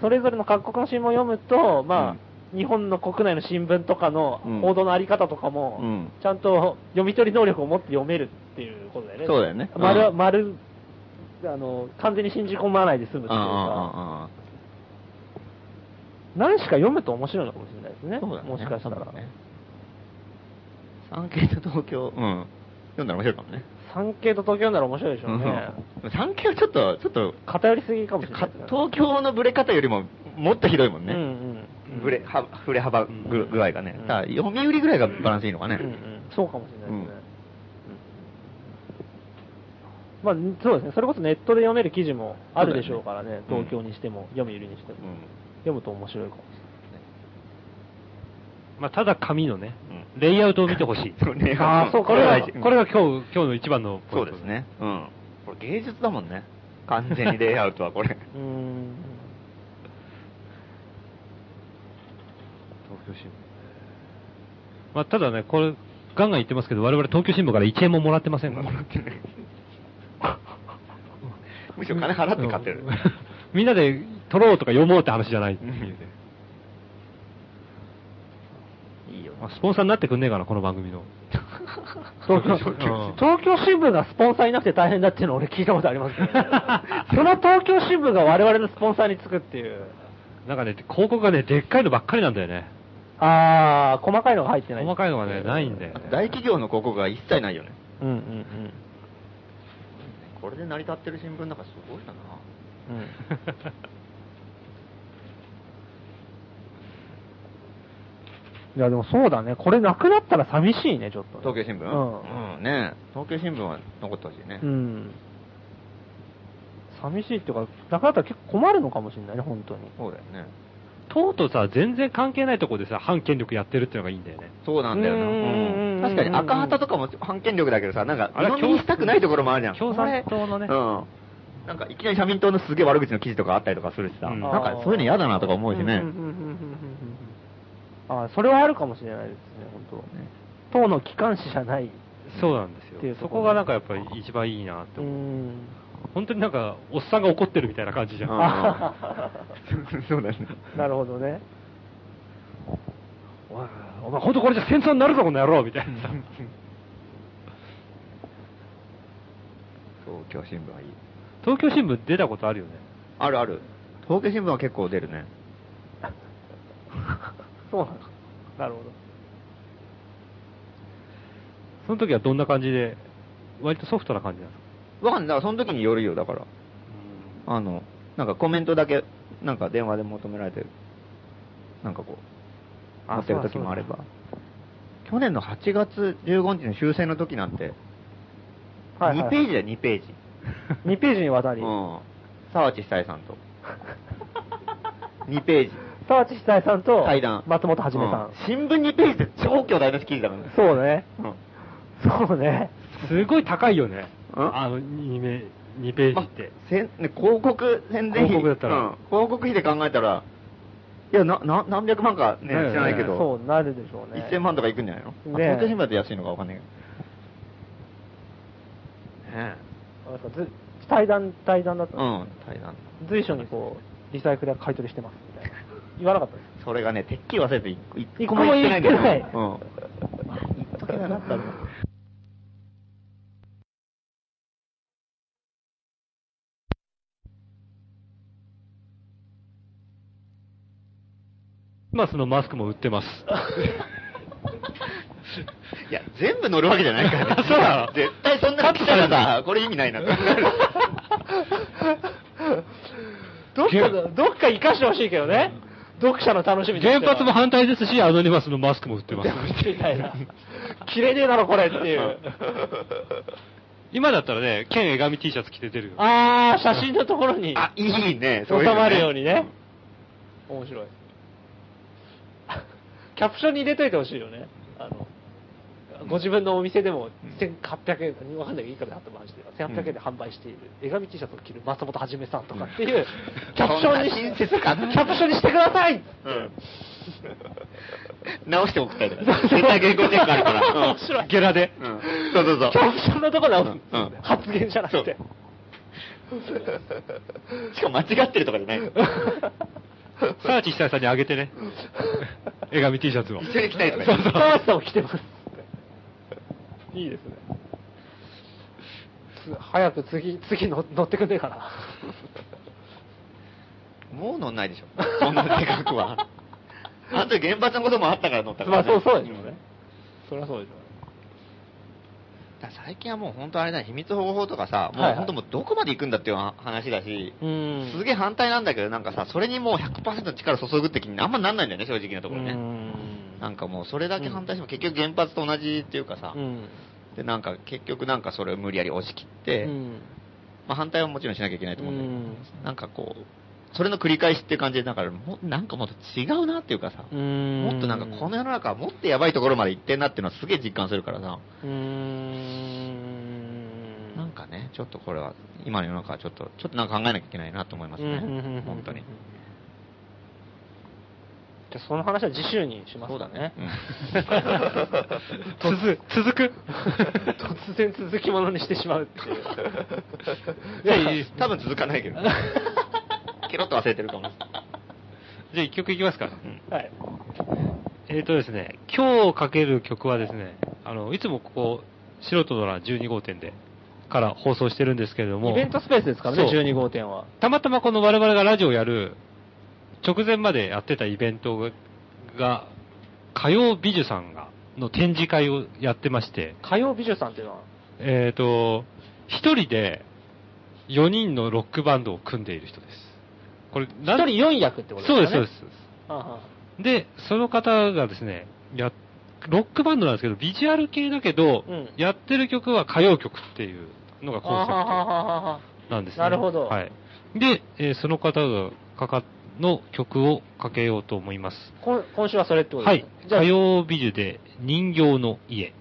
それぞれの各国の新聞を読むと、まあ、日本の国内の新聞とかのうん報道のあり方とかも、うんちゃんと 読み取り能力を持って読めるっていうことだよね。そうだよね丸、うん丸、あの、完全に信じ込まないで済むっていうか、あ何しか読むと面白いのかもしれないですね。そうだね。もしかしたら。ね。産経と東京、うん。読んだら面白いかもね。産経と東京なら面白いでしょうね。うん産経はちょっと、ちょっと、偏りすぎかもしれないかですね。東京のブレ方よりももっとひどいもんね。うんうん。ブレ、は、触れ幅ぐ具合がねう。んだ読売ぐらいがバランスいいのかね。うんうん、そうかもしれないですね。まあ、そうですね。それこそネットで読める記事もあるでしょうからね。ね東京にしても、読売にしても。うん読むと面白いかもしまあ、ただ紙のね、うんレイアウトを見てほしい。そうね あーそうこれが、これが今日、今日の一番のポイントそうです。ね。うん。これ芸術だもんね。完全にレイアウトはこれ。うーん。東京新聞。まあ、ただね、これ、ガンガン言ってますけど、我々東京新聞から1円ももらってませんから。むしろ金払って買ってる。うんみんなで取ろうとか読もうって話じゃないっていうねいいよ。まあスポンサーになってくんねえかな、この番組の。東京うん東京新聞がスポンサーになくて大変だっていうのを俺聞いたことありますけど、ね、その東京新聞が我々のスポンサーにつくっていう。なんかね、広告がね、でっかいのばっかりなんだよね。あー、細かいのが入ってない。細かいのがね、ないんだよね。大企業の広告が一切ないよね。うんうんうん。これで成り立ってる新聞なんかすごいな。いやでもそうだね。これなくなったら寂しいね、ちょっと。東京新聞？うんうん、ね東京新聞は残ってほしいね。うん。寂しいっていうか、なくなったら結構困るのかもしれないね、本当に。そうだよね。とうとうさ、全然関係ないとこでさ、反権力やってるっていうのがいいんだよね。そうなんだよな。うん確かに赤旗とかも反権力だけどさ、なんか、あれ鵜呑みにしたくないところもあるじゃん。共産党のねこれ？うん。なんか、いきなり社民党のすげえ悪口の記事とかあったりとかするしさ、うんなんかそういうの嫌だなとか思うしね。んんうんうんうんうんあそれはあるかもしれないですね、本当。党の機関紙じゃない。そうなんですよ。っていうとこそこがなんかやっぱり一番いいなってう思う。ん。本当になんか、おっさんが怒ってるみたいな感じじゃん。うん そうだね。なるほどね。お前本当これじゃ戦争になるぞ、この野郎みたいなさ。東京新聞はいい。東京新聞出たことあるよね。あるある。東京新聞は結構出るね。そうなんだ。なるほど。その時はどんな感じで、割とソフトな感じなんですか？わかんない。だからその時によるよ、だから。あの、なんかコメントだけ、なんか電話で求められてる。なんかこう、あ持ってる時もあれば。去年の8月15日の終戦の時なんて、はいはい2ページだよ、2ページ。2ページにわたり。うん。沢地久恵さんと。2ページ。沢地久恵さんと、対談。松本はじめさん。う新聞2ページって超巨大な記事だからね。そうね。うんそうね。すごい高いよね。うん？あの2メ、2ページって。せんね、広告宣伝費。広告だったらうん広告費で考えたら、いや、な、な、何百万かね、知らないけど、そうなるでしょうね。1000万とかいくんじゃないの、まあねえ東京新聞だと安いのかわかんないけど。ねなんかず対談、対談だったえ。うのん、対談。随所にこう、リサイクルや買い取りしてますみたいな。言わなかったです。それがね、てっきり忘れて一個も言ってないんだよねうん。言っとけばよかったな。まあそのマスクも売ってます。いや、全部乗るわけじゃないからね。そうなの？絶対そんなの来たらさ、これ意味ないなって。どっかで、どっか生かしてほしいけどね。読者の楽しみ原発も反対ですし、アノニマスのマスクも売ってます。みたいな。切れねえだろ、これっていう。今だったらね、剣絵紙 T シャツ着て出るよ。あー、写真のところにあ、いいね。収まるようにね。面白い。キャプションに入れといてほしいよね。ご自分のお店でも1800円、わかんないけどいいかで貼ってもらして、1800円で販売している、絵紙 T シャツを着る松本はじめさんとかっていう、キャプションに親切かなキャプションにしてくださいうん。直して送ったりとか。絶対原稿チェックあるから。うん面白い。ゲラで。うん。そうそうそう。キャプションのところ直すうんうん発言じゃなくて。しかも間違ってるとかじゃない。サーチ久井さんにあげてね。絵紙 T シャツを。一緒に着たいとかそうねそう。川内さんも来てます。いいですね。つ早く次、次乗乗ってくんねえかな。もう乗んないでしょ。そんなでかくは。あと原発のこともあったから乗ったから、まあそうそうでしょうね。そりゃそうでしょ最近はもう本当あれだ、秘密保護法とかさ、もう本当もうどこまで行くんだっていう話だし、すげえ反対なんだけど、なんかさ、それにもう100%力注ぐって気にあんまなんないんだよね、正直なところね。なんかもうそれだけ反対しても結局原発と同じっていうかさ、うん。で、なんか結局なんかそれを無理やり押し切って、うん。まあ反対はもちろんしなきゃいけないと思うんだけど、うんなんかこう、それの繰り返しって感じで、だからもうなんかもっと違うなっていうかさ、うんもっとなんかこの世の中はもっとやばいところまで行ってんなっていうのはすげえ実感するからさ、うーん。なんかね、ちょっとこれは、今の世の中はちょっと、ちょっとなんか考えなきゃいけないなと思いますね。本当に。じゃあその話は次週にしますかね。うん続、続く突然続きものにしてしまうっていう。いやいや、多分続かないけど。ケロッと忘れてるかも。じゃあ一曲いきますか。はい。えーとですね、今日かける曲はですね、あの、いつもここ、素人の欄12号店で、から放送してるんですけれども、イベントスペースですからね、そう12号店は。たまたまこの我々がラジオやる直前までやってたイベントが、火曜美術さんが、の展示会をやってまして、火曜美女さんっていうのは、えっ、と、一人で4人のロックバンドを組んでいる人です。これ、一人4役ってことですかね。そうです、そうです。はあはで、その方がですね、や、ロックバンドなんですけど、ビジュアル系だけど、うんやってる曲は歌謡曲っていうのがあコンセプトなんですね。なるほどはい。で、えーその方がかか、の曲をかけようと思います。今今週はそれってことはいですね。。じゃあ歌、謡美術で人形の家。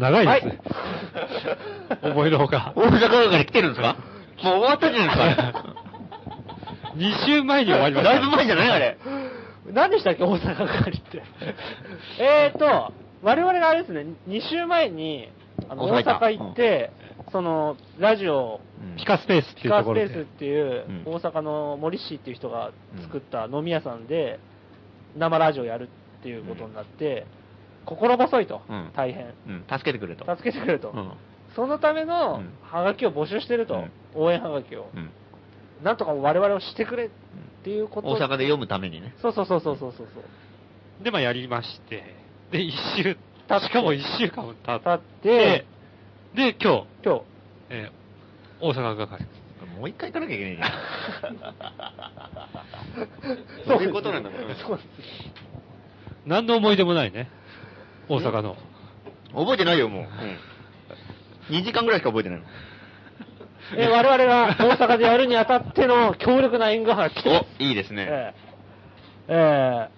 長いですね。思いのほか。大阪から来てるんですか？もう終わったじゃないですか？2週前に終わりました。だいぶ前じゃない？あれ。何でしたっけ、大阪係って。えーと、我々があれですね、2週前に、あの、大大阪行って、その、ラジオ、ピカスペースってピカいうところで。スペースっていうう、ん大阪の森氏っていう人が作った飲み屋さんで、生ラジオやるっていうことになって、心細いとうん、大変。うん、助けてくれと。助けてくれとう。ん。そのためのうんハガキを募集してるとうん。応援ハガキを。うん。なんとか我々をしてくれっていうこと大阪で読むためにね。そうそうそうそうそうそう。で、まあやりまして、で、一週、しかも一週間経っ経ってて、、で、今日、今日、えー大阪係。もう一回行かなきゃいけないじゃん。そそういうことなんだもんねそうです何の思い出もないね。大阪の。覚えてないよ、もう。うん。2時間ぐらいしか覚えてないの。えー我々が大阪でやるにあたっての強力な援護が来てます。お、いいですね。えーえ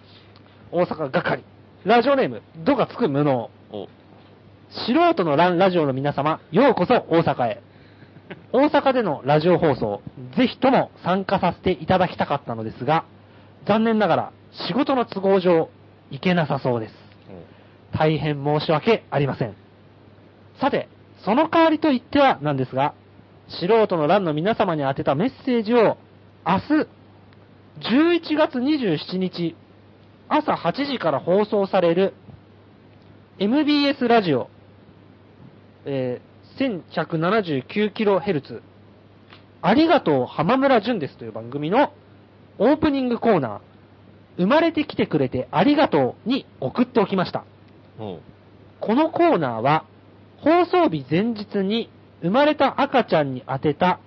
ー大阪係。ラジオネーム、どがつく無能。お、素人のランラジオの皆様、ようこそ大阪へ。大阪でのラジオ放送、ぜひとも参加させていただきたかったのですが、残念ながら仕事の都合上、行けなさそうです。大変申し訳ありません。さて、その代わりと言ってはなんですが、素人の欄の皆様に宛てたメッセージを、明日、11月27日、朝8時から放送される、MBS ラジオ、えー、1179kHz、ありがとう浜村淳ですという番組のオープニングコーナー、生まれてきてくれてありがとうに送っておきました。おこのコーナーは、放送日前日に生まれた赤ちゃんに宛てた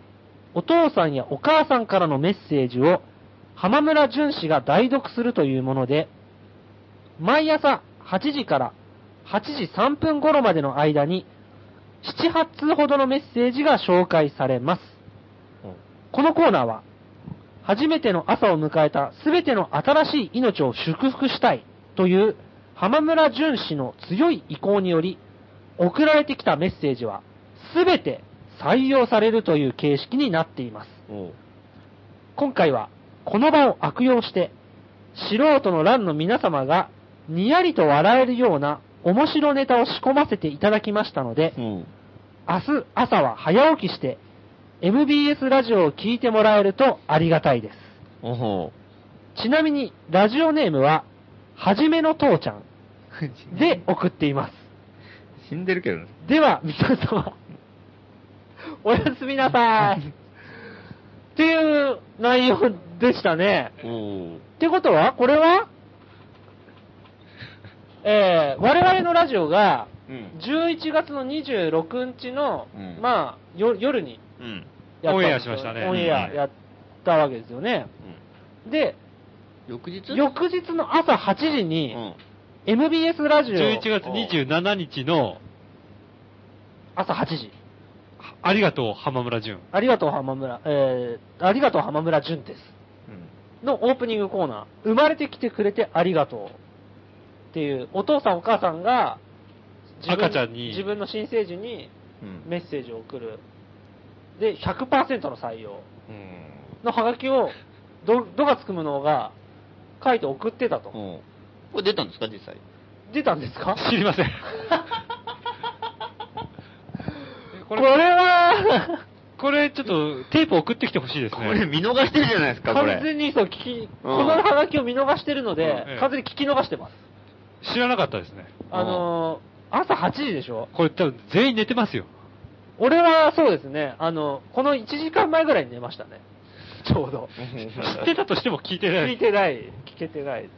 お父さんやお母さんからのメッセージを浜村淳氏が代読するというもので、毎朝8時から8時3分頃までの間に7、8通ほどのメッセージが紹介されます。このコーナーは、初めての朝を迎えたすべての新しい命を祝福したいという浜村淳氏の強い意向により、送られてきたメッセージはすべて採用されるという形式になっています。お今回はこの場を悪用して、素人の欄の皆様がにやりと笑えるような面白ネタを仕込ませていただきましたので、うん。明日朝は早起きして MBS ラジオを聞いてもらえるとありがたいです。ちなみにラジオネームは、はじめの父ちゃん で送っています。死んでるけどね。では、皆様、おやすみなさい。っていう内容でしたね。ってことは、これは、えー、我々のラジオが、うん。11月の26日の、うんまあ、よ夜にうん。オンエアしましたねオンエアやったわけですよね。で、翌日？翌日の朝8時うに、ん。MBS ラジオ、11月27日の、朝8時。ありがとう浜村淳。ありがとう浜村、えー、ありがとう浜村淳です。うん。のオープニングコーナー、生まれてきてくれてありがとうっていう、お父さんお母さんが、自分赤ちゃんに自分の新生児にうん。メッセージを送るで100%の採用うん。のハガキを、ど、どがつくむのが書いて送ってたと。うん。これ出たんですか、実際？出たんですか？知りません。これは、これちょっとテープ送ってきてほしいですこれね。見逃してるじゃないですか、これ。完全にそう聞き、このハガキを見逃してるので、うん完全に聞き逃してます。知らなかったですね。あのー、朝8時でしょ？これ多分全員寝てますよ。俺はそうですね、あの、この1時間前ぐらいに寝ましたね。ちょうど。知ってたとしても聞いてない。聞いてない、聞けてない。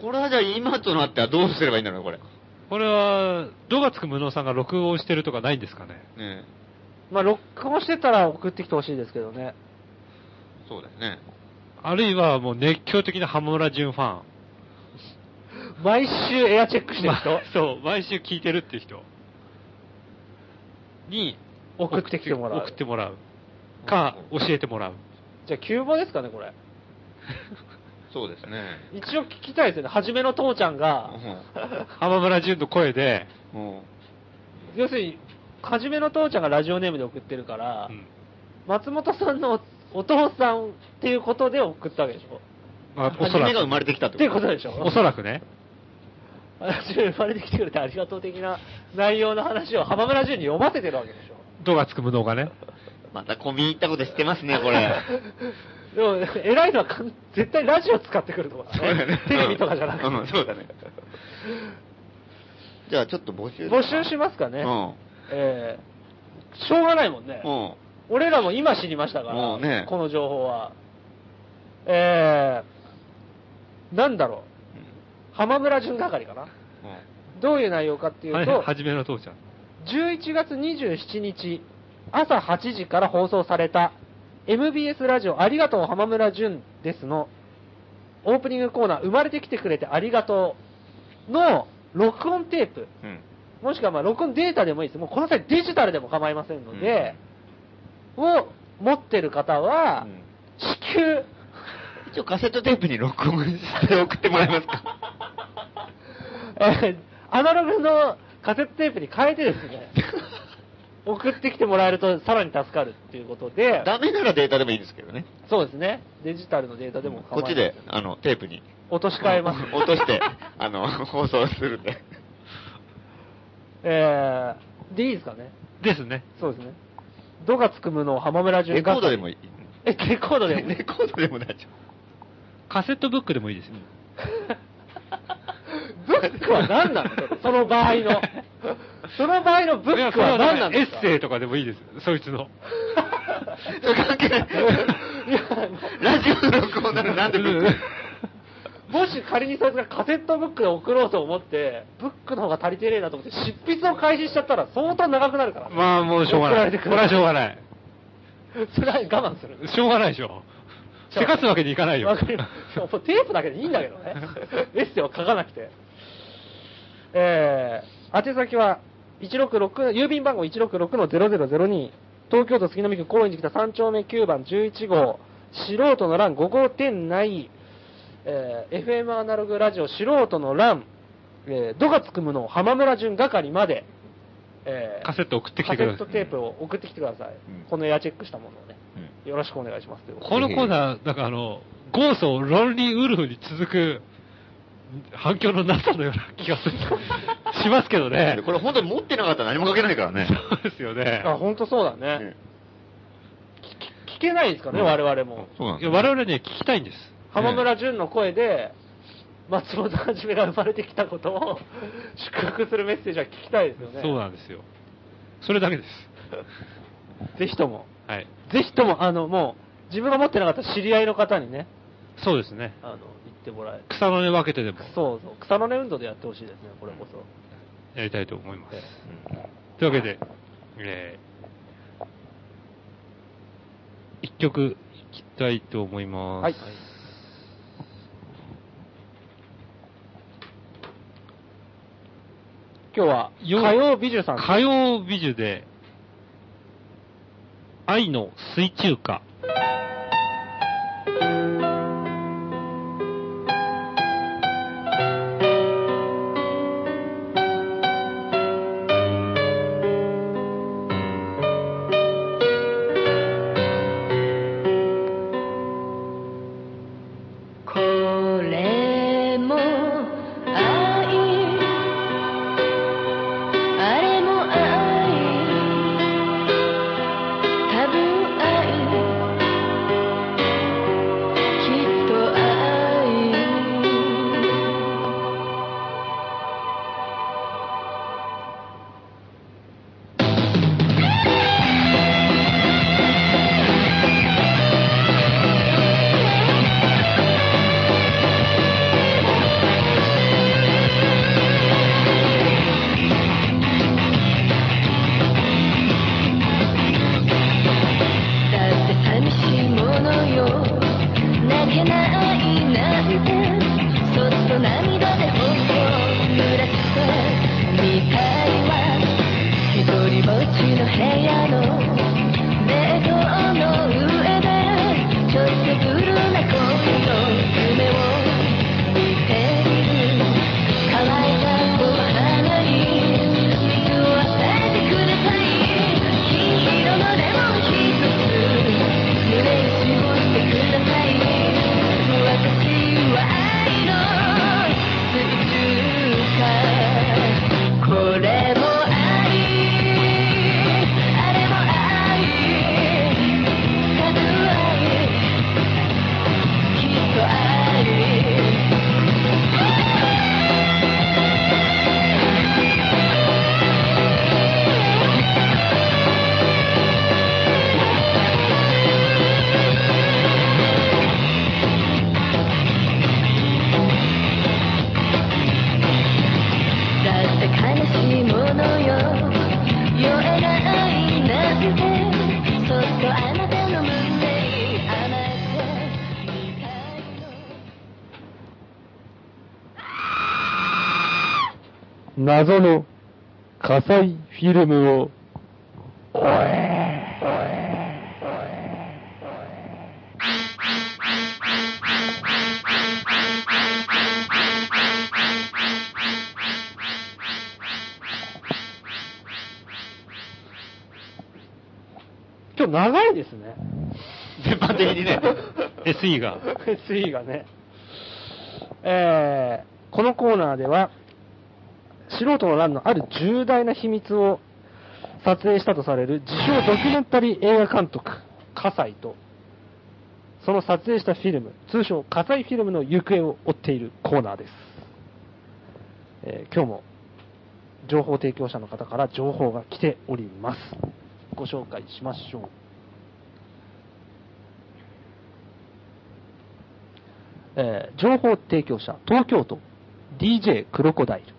これはじゃあ今となってはどうすればいいんだろう、これ。これは、どがつく無能さんが録音してるとかないんですかね。ねまあ、録音してたら送ってきてほしいですけどね。そうだよね。あるいはもう熱狂的な浜村淳ファン。毎週エアチェックしてる人、まそう、毎週聞いてるっていう人に送ってきてもらう送ってもらう。か、教えてもらう。じゃあ、急募ですかね、これ。そうですね。一応聞きたいですよね。初めの父ちゃんが、浜村淳の声で、要するに、初めの父ちゃんがラジオネームで送ってるから、うん松本さんのお父さんっていうことで送ったわけでしょ。まあ、おそらく。が生まれてきたっっていうここととでしょ。おそらくね。初め生まれてきてくれてありがとう的な内容の話を浜村淳に読ませてるわけでしょ。どがつく無能がね。また込み入ったこと知ってますね、これ。でも、偉いのはかん絶対ラジオ使ってくるとかね。テレビとかじゃなくて。うん、そうだね。じゃあちょっと募集募集しますかね。うん。えーしょうがないもんね。うん。俺らも今知りましたから、ねこの情報は。えー、なんだろう。浜村淳係かな。どういう内容かっていうと、はいはじめの父ちゃん。11月27日、朝8時から放送された、MBS ラジオありがとう浜村淳ですの、オープニングコーナー、生まれてきてくれてありがとうの録音テープ、うん。もしくはまあ録音データでもいいです。もうこの際デジタルでも構いませんので、を持ってる方は、うん。至急、一応カセットテープに録音して送ってもらえますか？えーアナログのカセットテープに変えてですね、送ってきてもらえるとさらに助かるっていうことで、ダメならデータでもいいですけどね。そうですね、デジタルのデータでも構いませんこっちで、あの、テープに。落とし替えます。落として、あの、放送するんで。えー、でいいですかね。ですね。そうですね。ドがつくむの浜村淳レコードでもいい。え、レコードでもレコードでも大丈カセットブックでもいいですよ。ブックは何なの？その場合の。その場合のブックは何なんエですか？ッセイとかでもいいです。そいつの。夫。関係ない。ラジオの録音ならなんでブックもし仮にそいつがカセットブックで送ろうと思って、ブックの方が足りてねえなと思って、執筆を開始しちゃったら相当長くなるから。まあもうしょうがない。これはしょうがない。それは我慢する。しょうがないでしょ。せかすわけにいかないよわ。かります。もうテープだけでいいんだけどね。エッセイを書かなくて。えー、宛先は、166、郵便番号166-0002、東京都杉並区高円寺北3丁目9番11号、素人の欄5号店内、えー FM アナログラジオ素人の欄、えー、度がつくむの浜村淳係まで、えーカセット送ってきてください。カセットテープを送ってきてください。うん。このエアチェックしたものをね。うん。よろしくお願いしますこのコーナー、なんかあの、ゴースト、ロンリーウルフに続く反響のなさのような気がする しますけどね。これ本当に持ってなかったら何も書けないからね。そうですよね。あ、本当そうだね。ね聞聞けないですかね、うん我々も。そうなんいや我々ね、聞きたいんです。浜村淳の声で、松本はじめが生まれてきたことを祝福するメッセージは聞きたいですよね。そうなんですよ。それだけです。ぜひとも。はい。ぜひとも、あの、もう、自分が持ってなかった知り合いの方にね、そうですね。あの、言ってもらえ草の根分けてでもそうそう。草の根運動でやってほしいですね、これこそ。やりたいと思います。えというわけで、えー、一曲いきたいと思います。はい。今日は、よ火曜美女さん。火曜美女で、愛の水中歌。「謎の火災フィルムを、今日長いですね。全般的にね。SE が。SE がね。えー、このコーナーでは、素人の欄のある重大な秘密を撮影したとされる自称ドキュメンタリー映画監督、葛西と、その撮影したフィルム、通称葛西フィルムの行方を追っているコーナーです。えー今日も情報提供者の方から情報が来ております。ご紹介しましょう。えー情報提供者、東京都 DJ クロコダイル。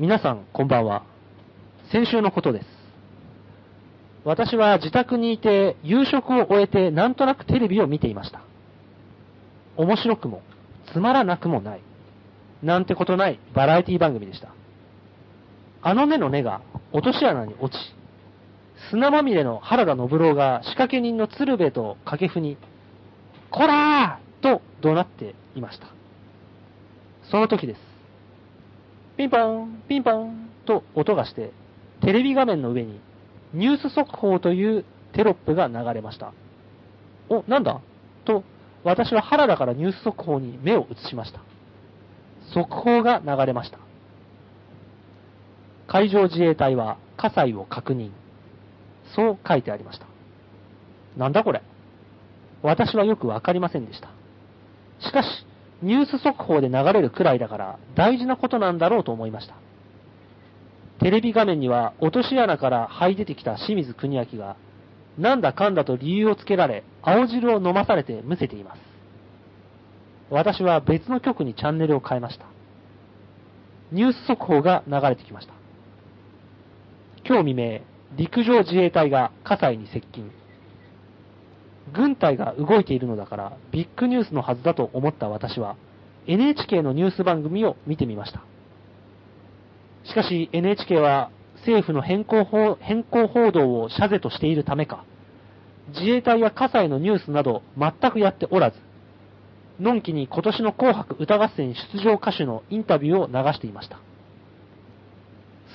皆さん、こんばんは。先週のことです。私は自宅にいて、夕食を終えて、なんとなくテレビを見ていました。面白くも、つまらなくもない。なんてことないバラエティ番組でした。あの根の根が落とし穴に落ち、砂まみれの原田信郎が仕掛け人の鶴瓶と掛布に、こらーと怒鳴っていました。その時です。ピンポン、ピンポンと音がして、テレビ画面の上にニュース速報というテロップが流れました。お、なんだ？と、私は原田からニュース速報に目を移しました。速報が流れました。海上自衛隊は火災を確認。そう書いてありました。なんだこれ？私はよくわかりませんでした。しかし、ニュース速報で流れるくらいだから大事なことなんだろうと思いました。テレビ画面には落とし穴から這い出てきた清水国明が、なんだかんだと理由をつけられ、青汁を飲まされてむせています。私は別の局にチャンネルを変えました。ニュース速報が流れてきました。今日未明、陸上自衛隊が葛西に接近。軍隊が動いているのだからビッグニュースのはずだと思った私は NHK のニュース番組を見てみました。しかし NHK は政府の変更報変更報道を謝罪としているためか、自衛隊や葛西のニュースなど全くやっておらず、のんきに今年の紅白歌合戦出場歌手のインタビューを流していました。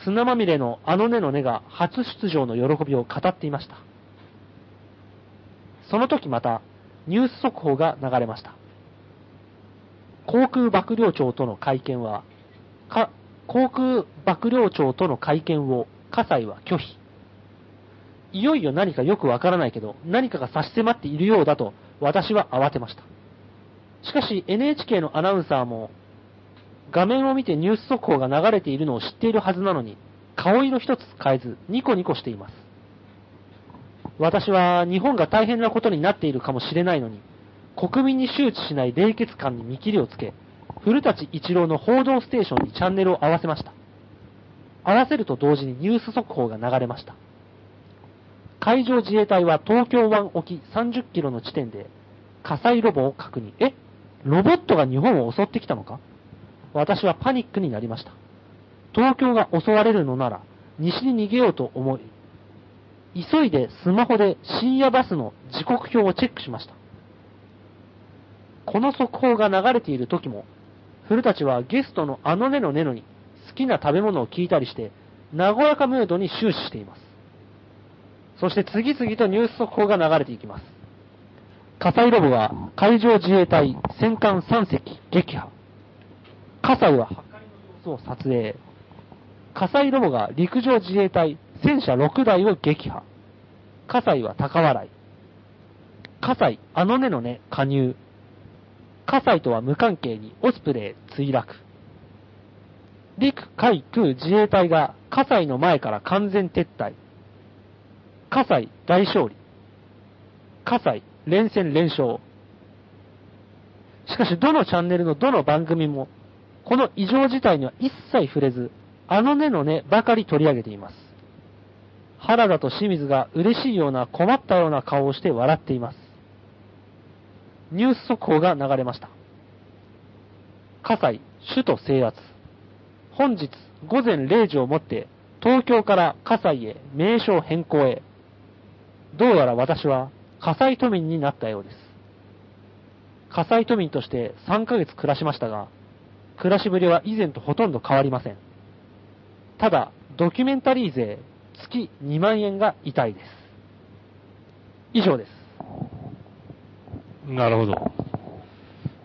砂まみれのあの根の根が初出場の喜びを語っていました。その時また、ニュース速報が流れました。航空幕僚長との会見は、か、航空幕僚長との会見を、葛西は拒否。いよいよ何かよくわからないけど、何かが差し迫っているようだと、私は慌てました。しかし NHK のアナウンサーも、画面を見てニュース速報が流れているのを知っているはずなのに、顔色一つ変えず、ニコニコしています。私は日本が大変なことになっているかもしれないのに、国民に周知しない冷血感に見切りをつけ、古舘一郎の報道ステーションにチャンネルを合わせました。合わせると同時にニュース速報が流れました。海上自衛隊は東京湾沖30キロの地点で火災ロボを確認。え？ロボットが日本を襲ってきたのか？私はパニックになりました。東京が襲われるのなら、西に逃げようと思い、急いでスマホで深夜バスの時刻表をチェックしました。この速報が流れている時も、古舘はゲストのあのねのねのに好きな食べ物を聞いたりして、和やかムードに終始しています。そして次々とニュース速報が流れていきます。火災ロボが海上自衛隊戦艦3隻撃破。火災は破壊の様子を撮影。火災ロボが陸上自衛隊戦車6台を撃破。火災は高笑い。火災あのねのね加入。火災とは無関係にオスプレイ墜落。陸海空自衛隊が火災の前から完全撤退。火災大勝利。火災連戦連勝。しかし、どのチャンネルのどの番組も、この異常事態には一切触れず、あのねのねばかり取り上げています。原田と清水が嬉しいような困ったような顔をして笑っています。ニュース速報が流れました。火災、首都制圧。本日午前0時をもって、東京から火災へ名称変更へ。どうやら私は火災都民になったようです。火災都民として3ヶ月暮らしましたが、暮らしぶりは以前とほとんど変わりません。ただ、ドキュメンタリー税月2万円が痛いです。以上です。なるほど。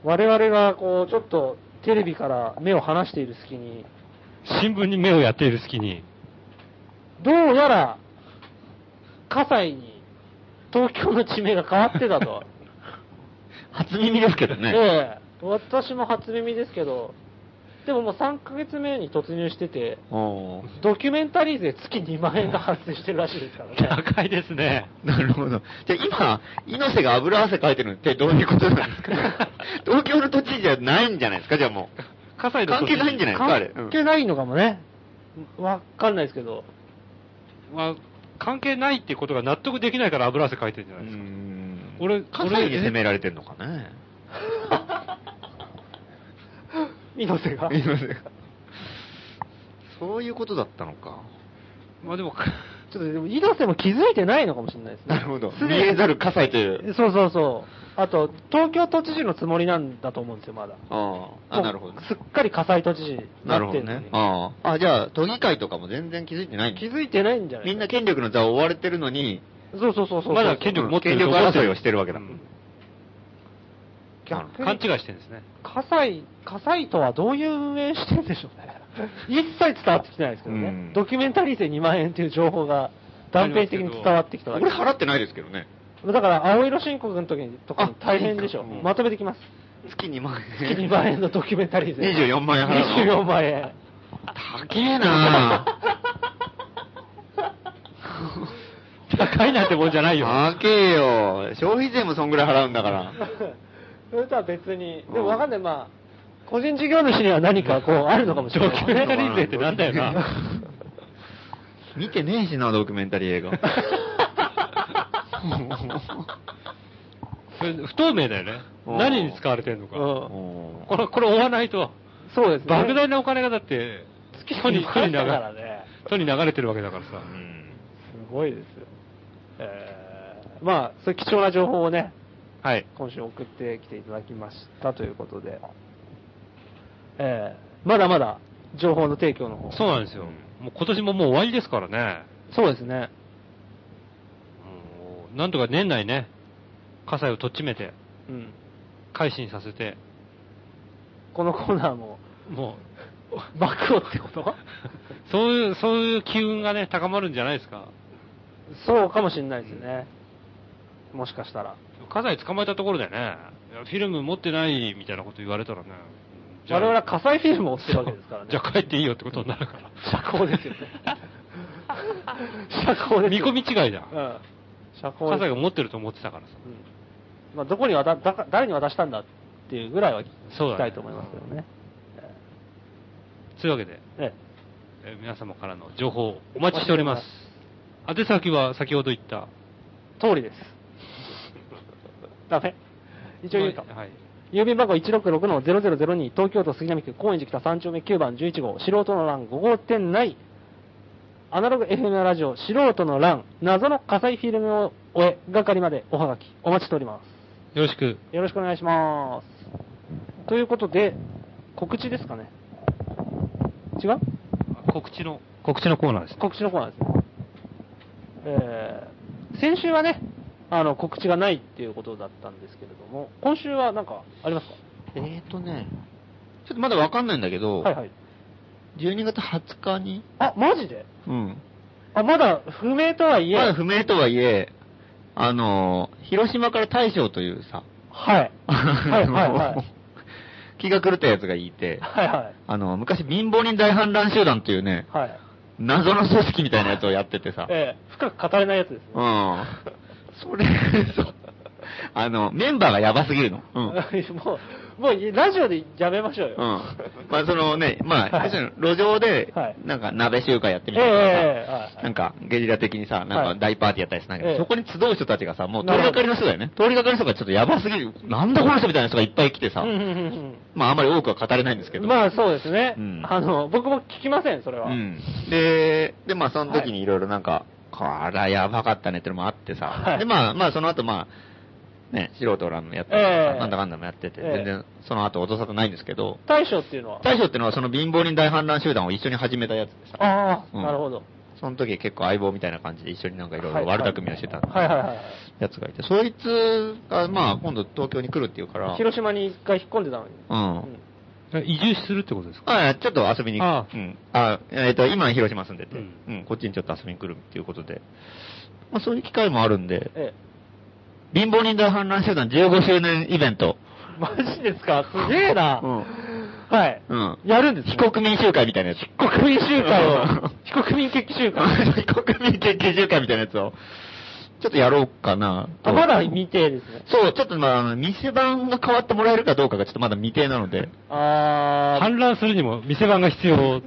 我々がこう、ちょっとテレビから目を離している隙に、新聞に目をやっている隙に、どうやら、火災に東京の地名が変わってたと。初耳ですけどね。ええ私も初耳ですけど、でももう3ヶ月目に突入してて、ドキュメンタリー税月2万円が発生してるらしいですからね。高いですね。なるほど。じゃあ今、猪瀬が油汗かいてるのってどういうことなんですか？東京の土地じゃないんじゃないですか？じゃあもう。火災の関係ないんじゃないですか？あれ。うん関係ないのかもね。わかんないですけど。まあ、関係ないっていうことが納得できないから油汗かいてるんじゃうないですか？ん俺関西に攻められてんのかね。猪瀬が。猪瀬がそういうことだったのか。まあでも、ちょっとでも、猪瀬も気づいてないのかもしれないですね。なるほど。見えざる火災という。そうそうそう。あと、東京都知事のつもりなんだと思うんですよ、まだ。ああ、あなるほどもう。すっかり火災都知事になるほどなってるのにね。ああ。あ、じゃあ、都議会とかも全然気づいてない気づいてないんじゃないみんな権力の座を追われてるのに、そうそうそうそう。まだ権力持ってる権力と思ってる争いをしてるわけだ。うん逆に勘違いしてるんですね。火災、火災とはどういう運営してるんでしょうね。一切伝わってきてないですけどね。うんドキュメンタリー税2万円という情報が断片的に伝わってきた俺払ってないですけどね。だから、青色申告の時にとかに大変でしょ。うんまとめてきます。月2万円。月2万円のドキュメンタリー税。24万円払うの24万円。高えな 高いなんてもんじゃないよ。高えよ。消費税もそんぐらい払うんだから。それとは別に、でもわかんない、まあ、個人事業主には何かこう、あるのかもしれない、ドキュメンタリー税ってなんだよな。見てねえしな、ドキュメンタリー映画。それ不透明だよね。うん何に使われてるのか。うんおこれ、これ追わないと。そうですね。莫大なお金がだって、都に、都に流だかられ、ね。都に流れてるわけだからさ。ーうんすごいですよ。えー、まあ、そういう貴重な情報をね、はい。今週送ってきていただきましたということで、えー、まだまだ情報の提供の方。そうなんですよ。もう今年ももう終わりですからね。そうですね。なんとか年内ね、火災をとっちめて、うん。改心させて、このコーナーも、も幕をってこと？う、そういう、そういう機運がね、高まるんじゃないですか。そうかもしれないですね。もしかしたら。火災捕まえたところでね、フィルム持ってないみたいなこと言われたらね、我々は火災フィルムを追ってるわけですからね。じゃあ帰っていいよってことになるから。社交ですよね。社交ですよ。見込み違いじゃん。うん。社交火災が持ってると思ってたからさ。うんまあ、どこに渡だか誰に渡したんだっていうぐらいは聞きたいと思いますけどね。そういうわけで、ええー皆様からの情報お待ちしております。宛先は先ほど言った。え通りです。ダメ一応言うと。はい。郵便番号166-0002、東京都杉並区高円寺北3丁目9番11号、素人の欄5号店内、アナログ FM ラジオ素人の欄、謎の火災フィルムを終え、係までおはがきお待ちしております。よろしく。よろしくお願いします。ということで、告知ですかね。違う？告知の、告知のコーナーですね。告知のコーナーですね。えー、先週はね、あの、告知がないっていうことだったんですけれども、今週はなんかありますか？えーとね、ちょっとまだわかんないんだけど、はいはい。12月20日に、あ、マジで？うん。あ、まだ不明とはいえ、まだ不明とはいえ、あの、広島から大将というさ、はい。はいはいはい。気が狂ったやつがいて、はいはい。あの、昔貧乏人大反乱集団っていうね、はい。謎の組織みたいなやつをやっててさ、ええ深く語れないやつですね。うん。それ、そう。あの、メンバーがやばすぎるの。うん。うん。もう、もうラジオでやめましょうよ。まあ、そのね、まあ、はい路上ではい、なんか鍋集会やってみええたりとかなんかゲリラ的にさ、なんはいか大パーティーやったりするんだけど、ええそこに集う人たちがさ、もう通りがかりの人だよね。通りがかりの人がちょっとやばすぎる。なんだこの人みたいな人がいっぱい来てさうん、うんうんまああんまり多くは語れないんですけど。うんまあそうですね。うんあの、僕も聞きません、それは。うん。で、で、まあその時にいろいろなんか、こらやばかったねってのもあってさ、はい。で、まあまあその後まあ、ね、素人らのやった。りええ。なんだかんだもやってて、ええ。全然その後音沙汰ないんですけど、大将っていうのは？大将ってのはその貧乏人大反乱集団を一緒に始めたやつでさ、ああ、うん。なるほど。その時結構相棒みたいな感じで一緒になんかいろいろ悪巧みをしてた。はいはいはい。やつがいて、そいつがまあ今度東京に来るっていうから、広島に一回引っ込んでたのに。うん。移住するってことですか？あちょっと遊びに、あうん。あ、えっ、と、今広島住んでて、ううんん、こっちにちょっと遊びに来るっていうことで、まあそういう機会もあるんで、え貧乏人大反乱集団15周年イベント。え。マジですか？すげえな。うん。はい。うん。やるんですね非国民集会みたいなやつ。非国民集会をうん、非国民決起集会。非国民決起集会みたいなやつを、ちょっとやろうかなと。あ、まだ未定ですね。そう、ちょっとまああの、店番が変わってもらえるかどうかがちょっとまだ未定なので、あ反乱するにも店番が必要。ー、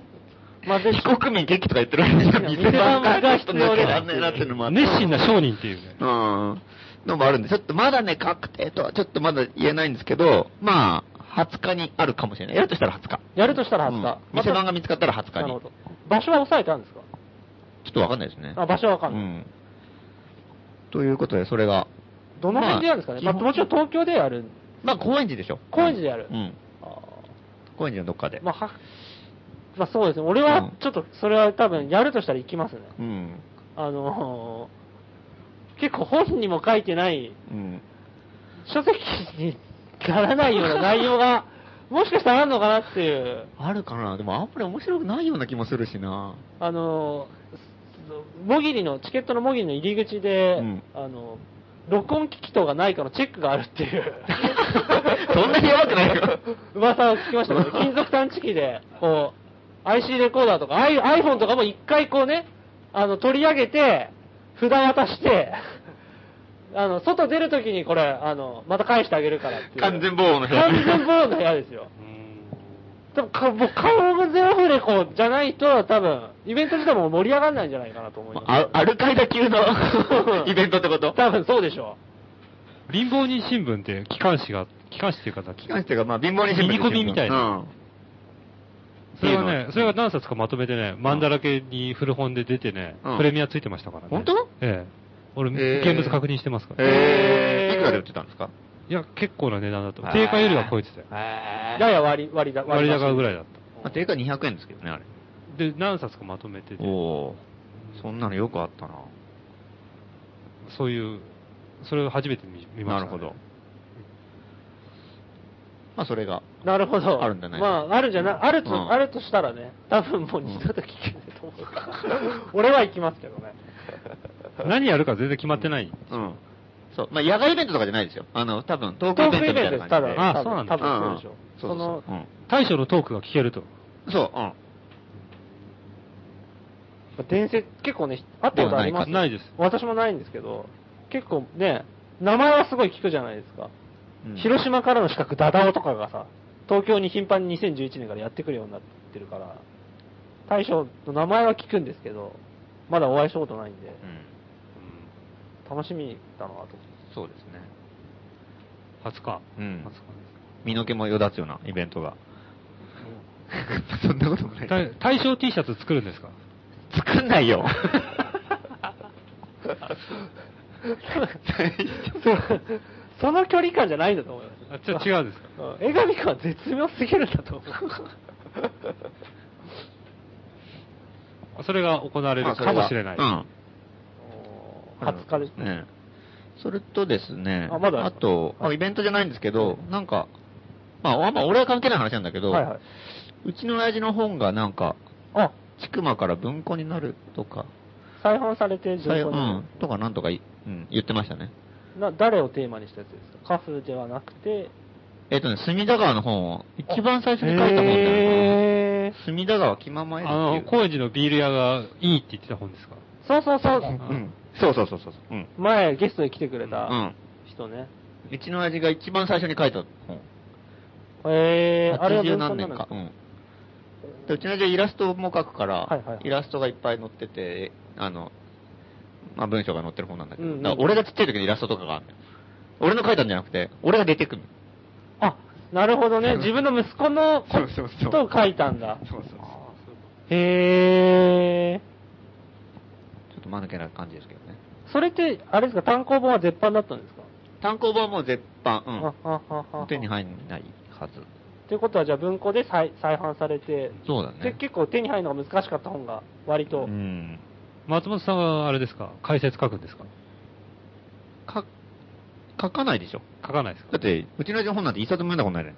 まあ、ぜひ非国民決起とか言ってる間に店番がちょっと抜けらんねえなっていうのもあって。熱心な商人っていうね。うん。のもあるんで、ちょっとまだね、確定とはちょっとまだ言えないんですけど、まあ、20日にあるかもしれない。やるとしたら20日。やるとしたら20日。うん店番が見つかったら20日に。なるほど。場所は押さえてあるんですか？ちょっとわかんないですね。あ、場所はわかんない。うん。ということで、それが、どの辺でやるんですかね、まあ、もちろん東京でやる。まあ、高円寺でしょ。高円寺でやるうん。あ高円寺のどっかで。ーまあ、は、まあそうですね。俺はちょっと、それは多分やるとしたら行きますね。うん。あのー結構本にも書いてない、うん。書籍にならないような内容が、もしかしたらあるのかなっていう、あるかな？でもあんまり面白くないような気もするしな。あのー、もぎりの、チケットのもぎりの入り口で、うんあの、録音機器等がないかのチェックがあるっていう。そんなにやばくないよ。噂を聞きましたけど、金属探知機で、こう、IC レコーダーとか、アイ iPhone とかも一回こうね、あの、取り上げて、札渡して、あの、外出るときにこれ、あの、また返してあげるからっていう。完全防音の部屋完全防音の部屋ですよ。でもか、もう顔がゼロフレコじゃないと、多分、イベント自体も盛り上がらないんじゃないかなと思います。あアルカイダ級の イベントってこと？多分そうでしょ貧乏人新聞って機関紙が、機関紙っていうかさ、機関紙っていうか、まあ、貧乏人新聞ミニコミみたいな。うん。それがねそれが何冊かまとめてね、マンだらけに古本で出てねうん、プレミアついてましたからね。本当？ええ。俺、へー。現物確認してますから。えー、いくらで売ってたんですか？いや、結構な値段だと。定価よりは超えてたよ。やや割り、割りだ、割高ぐらいだ。だっまあ、定価200円ですけどね、あれ。た。で、何冊かまとめてて、おおーそんなのよくあったな。そういう、それを初めて見見ました、なるほど。。まあ、それが。なるほど。あるんじゃないまあ、あるんじゃな、あると、うんあるとしたらね、多分もう二度と聞けないと思うから。俺は行きますけどね。何やるか全然決まってない。うん。そう。まあ、野外イベントとかじゃないですよ。あの、多分、トークイベントみたいな感じで。トークイベントですあそうなんだ多分そうでしょうんそそうのそう。うん。大将のトークが聞けると。そう、うん。伝説、結構ね、あったことありますないです。私もないんですけど、結構ね、名前はすごい聞くじゃないですか。うん広島からの資格、ダダオとかがさ、東京に頻繁に2011年からやってくるようになってるから、大将の名前は聞くんですけど、まだお会いしたことないんで、うん。楽しみだなと。そうですね。20日。うん20日です身の毛もよだつようなイベントが。そんなこともない。大大将 T シャツ作るんですか？作んないよ。そその距離感じゃないんだと思います。あちょ違うんですか？うん江上君は絶妙すぎるんだと思う。それが行われるかもしれない。うん。20日ですね。ね。それとですね、あまだあと、あイベントじゃないんですけど、なんか、まあ、あんま俺は関係ない話なんだけど、はいはい。うちの親父の本がなんか、あ、ちくまから文庫になるとか、再販されてさい情報にうん、とかなんとかい、うん、言ってましたね。な誰をテーマにしたやつですか？カフではなくて、えっ、とね、隅田川の本を一番最初に書いた本だよへーな。隅田川気ままえるあの、っていう。高円寺のビール屋がいいって言ってた本ですか？そうそうそう。うん。そうそうそうそう。うん。前ゲストに来てくれたうん。人ね。うちの親父が一番最初に書いた本。えー、あれは80文庫何年か？うん。でうちの親父はイラストも描くから、はいはいはいイラストがいっぱい載ってて、あの、まあ文章が載ってる本なんだけど、うんうんだから俺がちっちゃい時のイラストとかがあるのよ俺の書いたんじゃなくて、俺が出てくるの。あ、なるほどね。自分の息子のこそうそうそうとを書いたんだ。そうそうそう。へー。間抜けな感じですけどね。それって、あれですか、単行本は絶版だったんですか？単行本はもう絶版、うん。ああああ手に入んないはず。ということは、じゃあ文庫で再再販されて、そうだね。で結構手に入るのが難しかった本が、割と。うん。松本さんはあれですか？解説書くんですか？か、書かないでしょ。書かないですか？だって、うちの本なんて一冊も読んだことないね。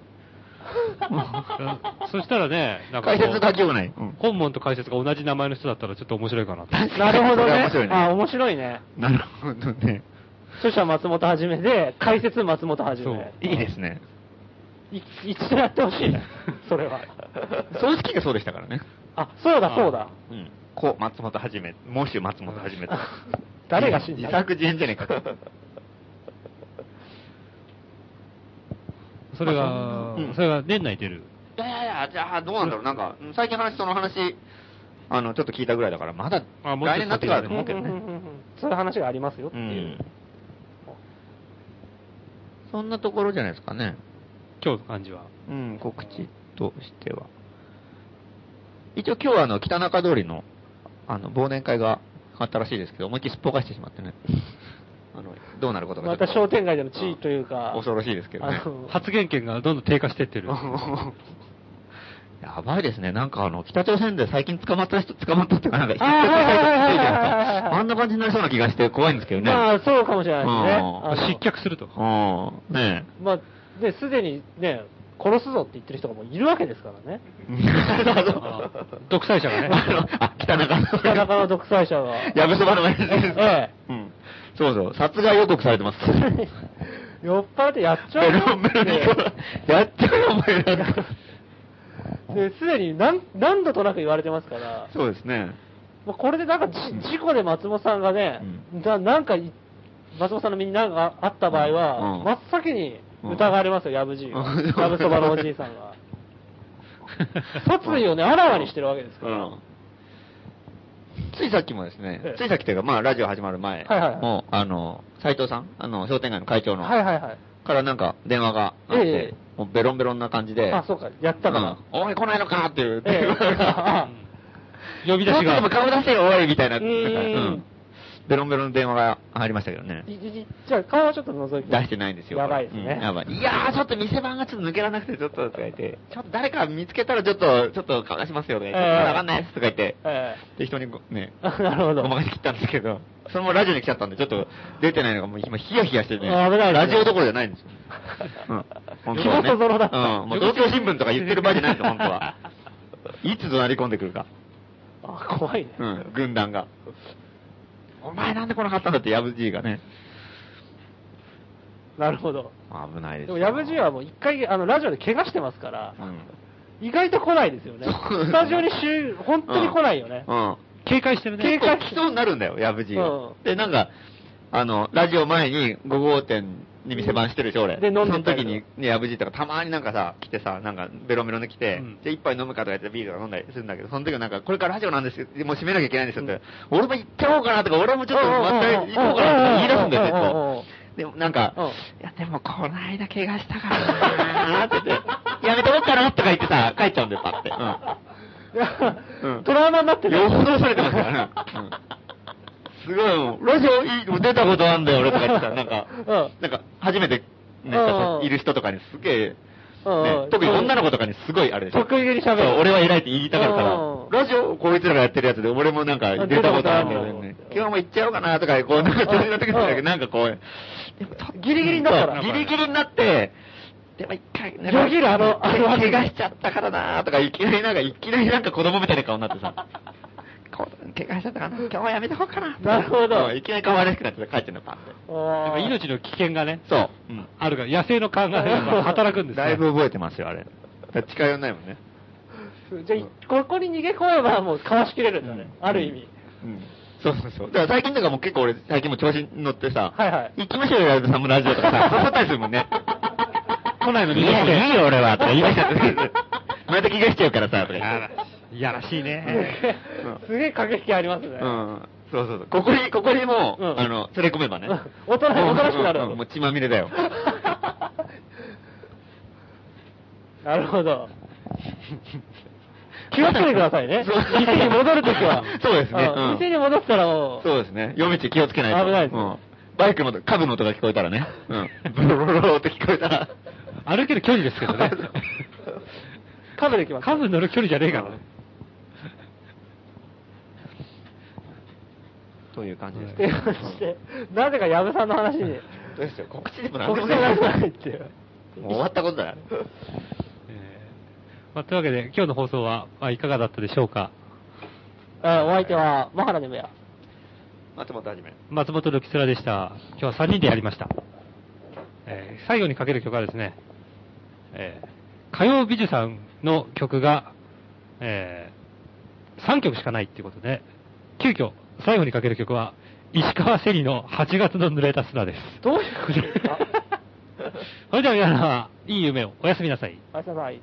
そしたらね、なんかこう解説書きようがない。うん。本門と解説が同じ名前の人だったらちょっと面白いかなと。なるほどね。面白いねあ、面白いね。なるほどね。著者松本はじめで、解説松本はじそうめ。いいですね。い一度やってほしいね。それは。葬式がそうでしたからね。あ、そうだそうだ。うん。こう、松本はじめ、もし松本はじめと。誰が死んだ自作自演じゃねえか。それが、うんそれが年内出る。いやいやいや、じゃあどうなんだろう。なんか、うん最近話、その話、あの、ちょっと聞いたぐらいだから、まだ、来年になってからだと思うけどね。そういう話がありますよってういう。ん。そんなところじゃないですかね。今日の感じは。うん、告知としては。一応今日はあの、北中通りの、あの、忘年会があったらしいですけど、思いっきりすっぽかしてしまってね。あの、どうなることかまた商店街での地位というか、恐ろしいですけどね。発言権がどんどん低下してってる。やばいですね。なんかあの、北朝鮮で最近捕まった人、捕まったっていうか、なんか、あんな感じになりそうな気がして怖いんですけどね。まあ、そうかもしれないですね。失脚すると。うん。ねまあ、で、すでにね、殺すぞって言ってる人がもういるわけですからね。独裁者がね。あ、北中の。北中の独裁者が。やぶそばの前に。えうん。そうそう。殺害予告されてます。え。酔っ払ってやっちゃうベよベロンにやっちゃうよ、お前すでに何何度となく言われてますから、そうですね。もうこれでなんかじ事故で松本さんがね、だなんかい、松本さんの身に何かあった場合は、うん真っ先に疑われますよ、やぶじいやぶそばのおじいさんが。殺意をね、あらわにしてるわけですから。うん。ついさっきもですねええ、ついさっきというか、まあ、ラジオ始まる前も、あの、斎藤さん、あの、商店街の会長の、はいはいはい。からなんか電話があって、ええ。もうベロンベロンな感じで、あ、そうか、やったから。うん。おい来ないのかっていう、呼び出しが。ちょっとでも。顔出せよ、おいみたいな、うんベロンベロンの電話が入りましたけどね。じゃあ、顔はちょっと覗いて。出してないんですよ。やばいですねうんやばい。いやー、ちょっと店番がちょっと抜けられなくて、ちょっと、とか言って、ちょっと誰か見つけたらちょっと、ちょっと顔出しますよ、とか言って、ええまだわかんないです、とか言って、え適当にごね、え なるほど。ごまかし切ったんですけど、そのままラジオに来ちゃったんで、ちょっと出てないのがもう今ヒヤヒヤしてね、あ危ないねラジオどころじゃないんですよ。うん。本当は気もそぞろだうん。もう東京新聞とか言ってる場合じゃないんですよ、本当は。いつ怒鳴り込んでくるか。あ、怖いね。うん、軍団が。お前なんで来なかったんだって、ヤブジーがね。なるほど。危ないですよ。でも、やぶじいはもう一回、あの、ラジオで怪我してますから、うん。意外と来ないですよね。そうスタジオに週、本当に来ないよね。うん。警戒してるね。警戒結構来そうになるんだよ、ヤブジーが。うんで、なんか、あの、ラジオ前に5号店に店番してるでしょ、俺。で飲んでその時に、ね、ヤブジーとかたまになんかさ、来てさ、なんかベロベロで来て、うんじゃあ一杯飲むかとか言ってビールとか飲んだりするんだけど、その時はなんか、これからラジオなんですよ、もう閉めなきゃいけないんですよって、俺も行っちゃおうかなとか、俺もちょっとまた行こうかなとか言い出すんだよ、結構。でもなんか、うんいやでもこの間怪我したからなーって言って、やめておこうかなとか言ってさ、帰っちゃうんだよ、パって。うん。う んトラウマになってる。よほど恐れてますからね。うんすごいもう、ラジオいい出たことあんだよ、俺とか言ってた。ら、なんか、うん。なんか、初めて、ね、いる人とかにすげえ、ね、特に女の子とかにすごいあれでしょ。得意げに喋る。俺は偉いって言いたかったから。うん、ラジオこいつらがやってるやつで、俺もなんか出たことあるんだよね。今日も行っちゃおうかなとか、こう、なんか調子乗ってくるん。だけど、なんかこう、ギリギリになったら。ギリギリになって、でも一回、ねよぎるあのあの怪我しちゃったからなとか、いきなりなんか、いきなりなんか子供みたいな顔になってさ、怪我しちゃったからな、今日はやめとこうかな。なるほどうんいきなり顔悪くなって帰ってんの、パンって。あやっぱー命の危険がね、そう。うんあるから、野生の考えが働くんですね。だいぶ覚えてますよ、あれ。近寄んないもんね。じゃあ、ここに逃げ込めばもうかわしきれるんだね。ある意味。うん。そうそうそう。だから最近とかも結構俺、最近も調子に乗ってさ、はいはい行きましょうよ、ライブさんもラジオとかさ、誘ったりするもんね。来ないのにいや、いいよ、俺は、とか言いました また気がしちゃうからさ、とか言あって。らいやらしいね。すげえ駆け引きありますね。うん。そうそうそう。ここに、ここにもう、うんあの、連れ込めばね。おとなおとなしくなるうんうんもう血まみれだよ。なるほど。気をつけてくださいね。そう店に戻るときは。そうですね店に戻ったらもう、そうですね。夜道気をつけないと。危ないですうん。バイクの音、カブの音が聞こえたらね。うん。ブロロロロって聞こえたら。歩ける距離ですけどね。カブできます。カブ乗る距離じゃねえからね。という感じですっていう感じで、なぜか矢部さんの話に、そうですよ。告知でもなん告でもな知がないくないっていう。もう終わったことだよ。えーまあ、というわけで、今日の放送は、まあ、いかがだったでしょうか？あお相手は、マハラネムヤ。松本はじめ。松本るきつらでした。今日は3人でやりました。えー最後にかける曲はですね、えー火曜美術さんの曲が、え3曲しかないっていうことで、急遽、最後にかける曲は、石川セリの8月の濡れた砂です。どういうことですか？それでは皆様、いい夢を。おやすみなさい。おやすみなさい。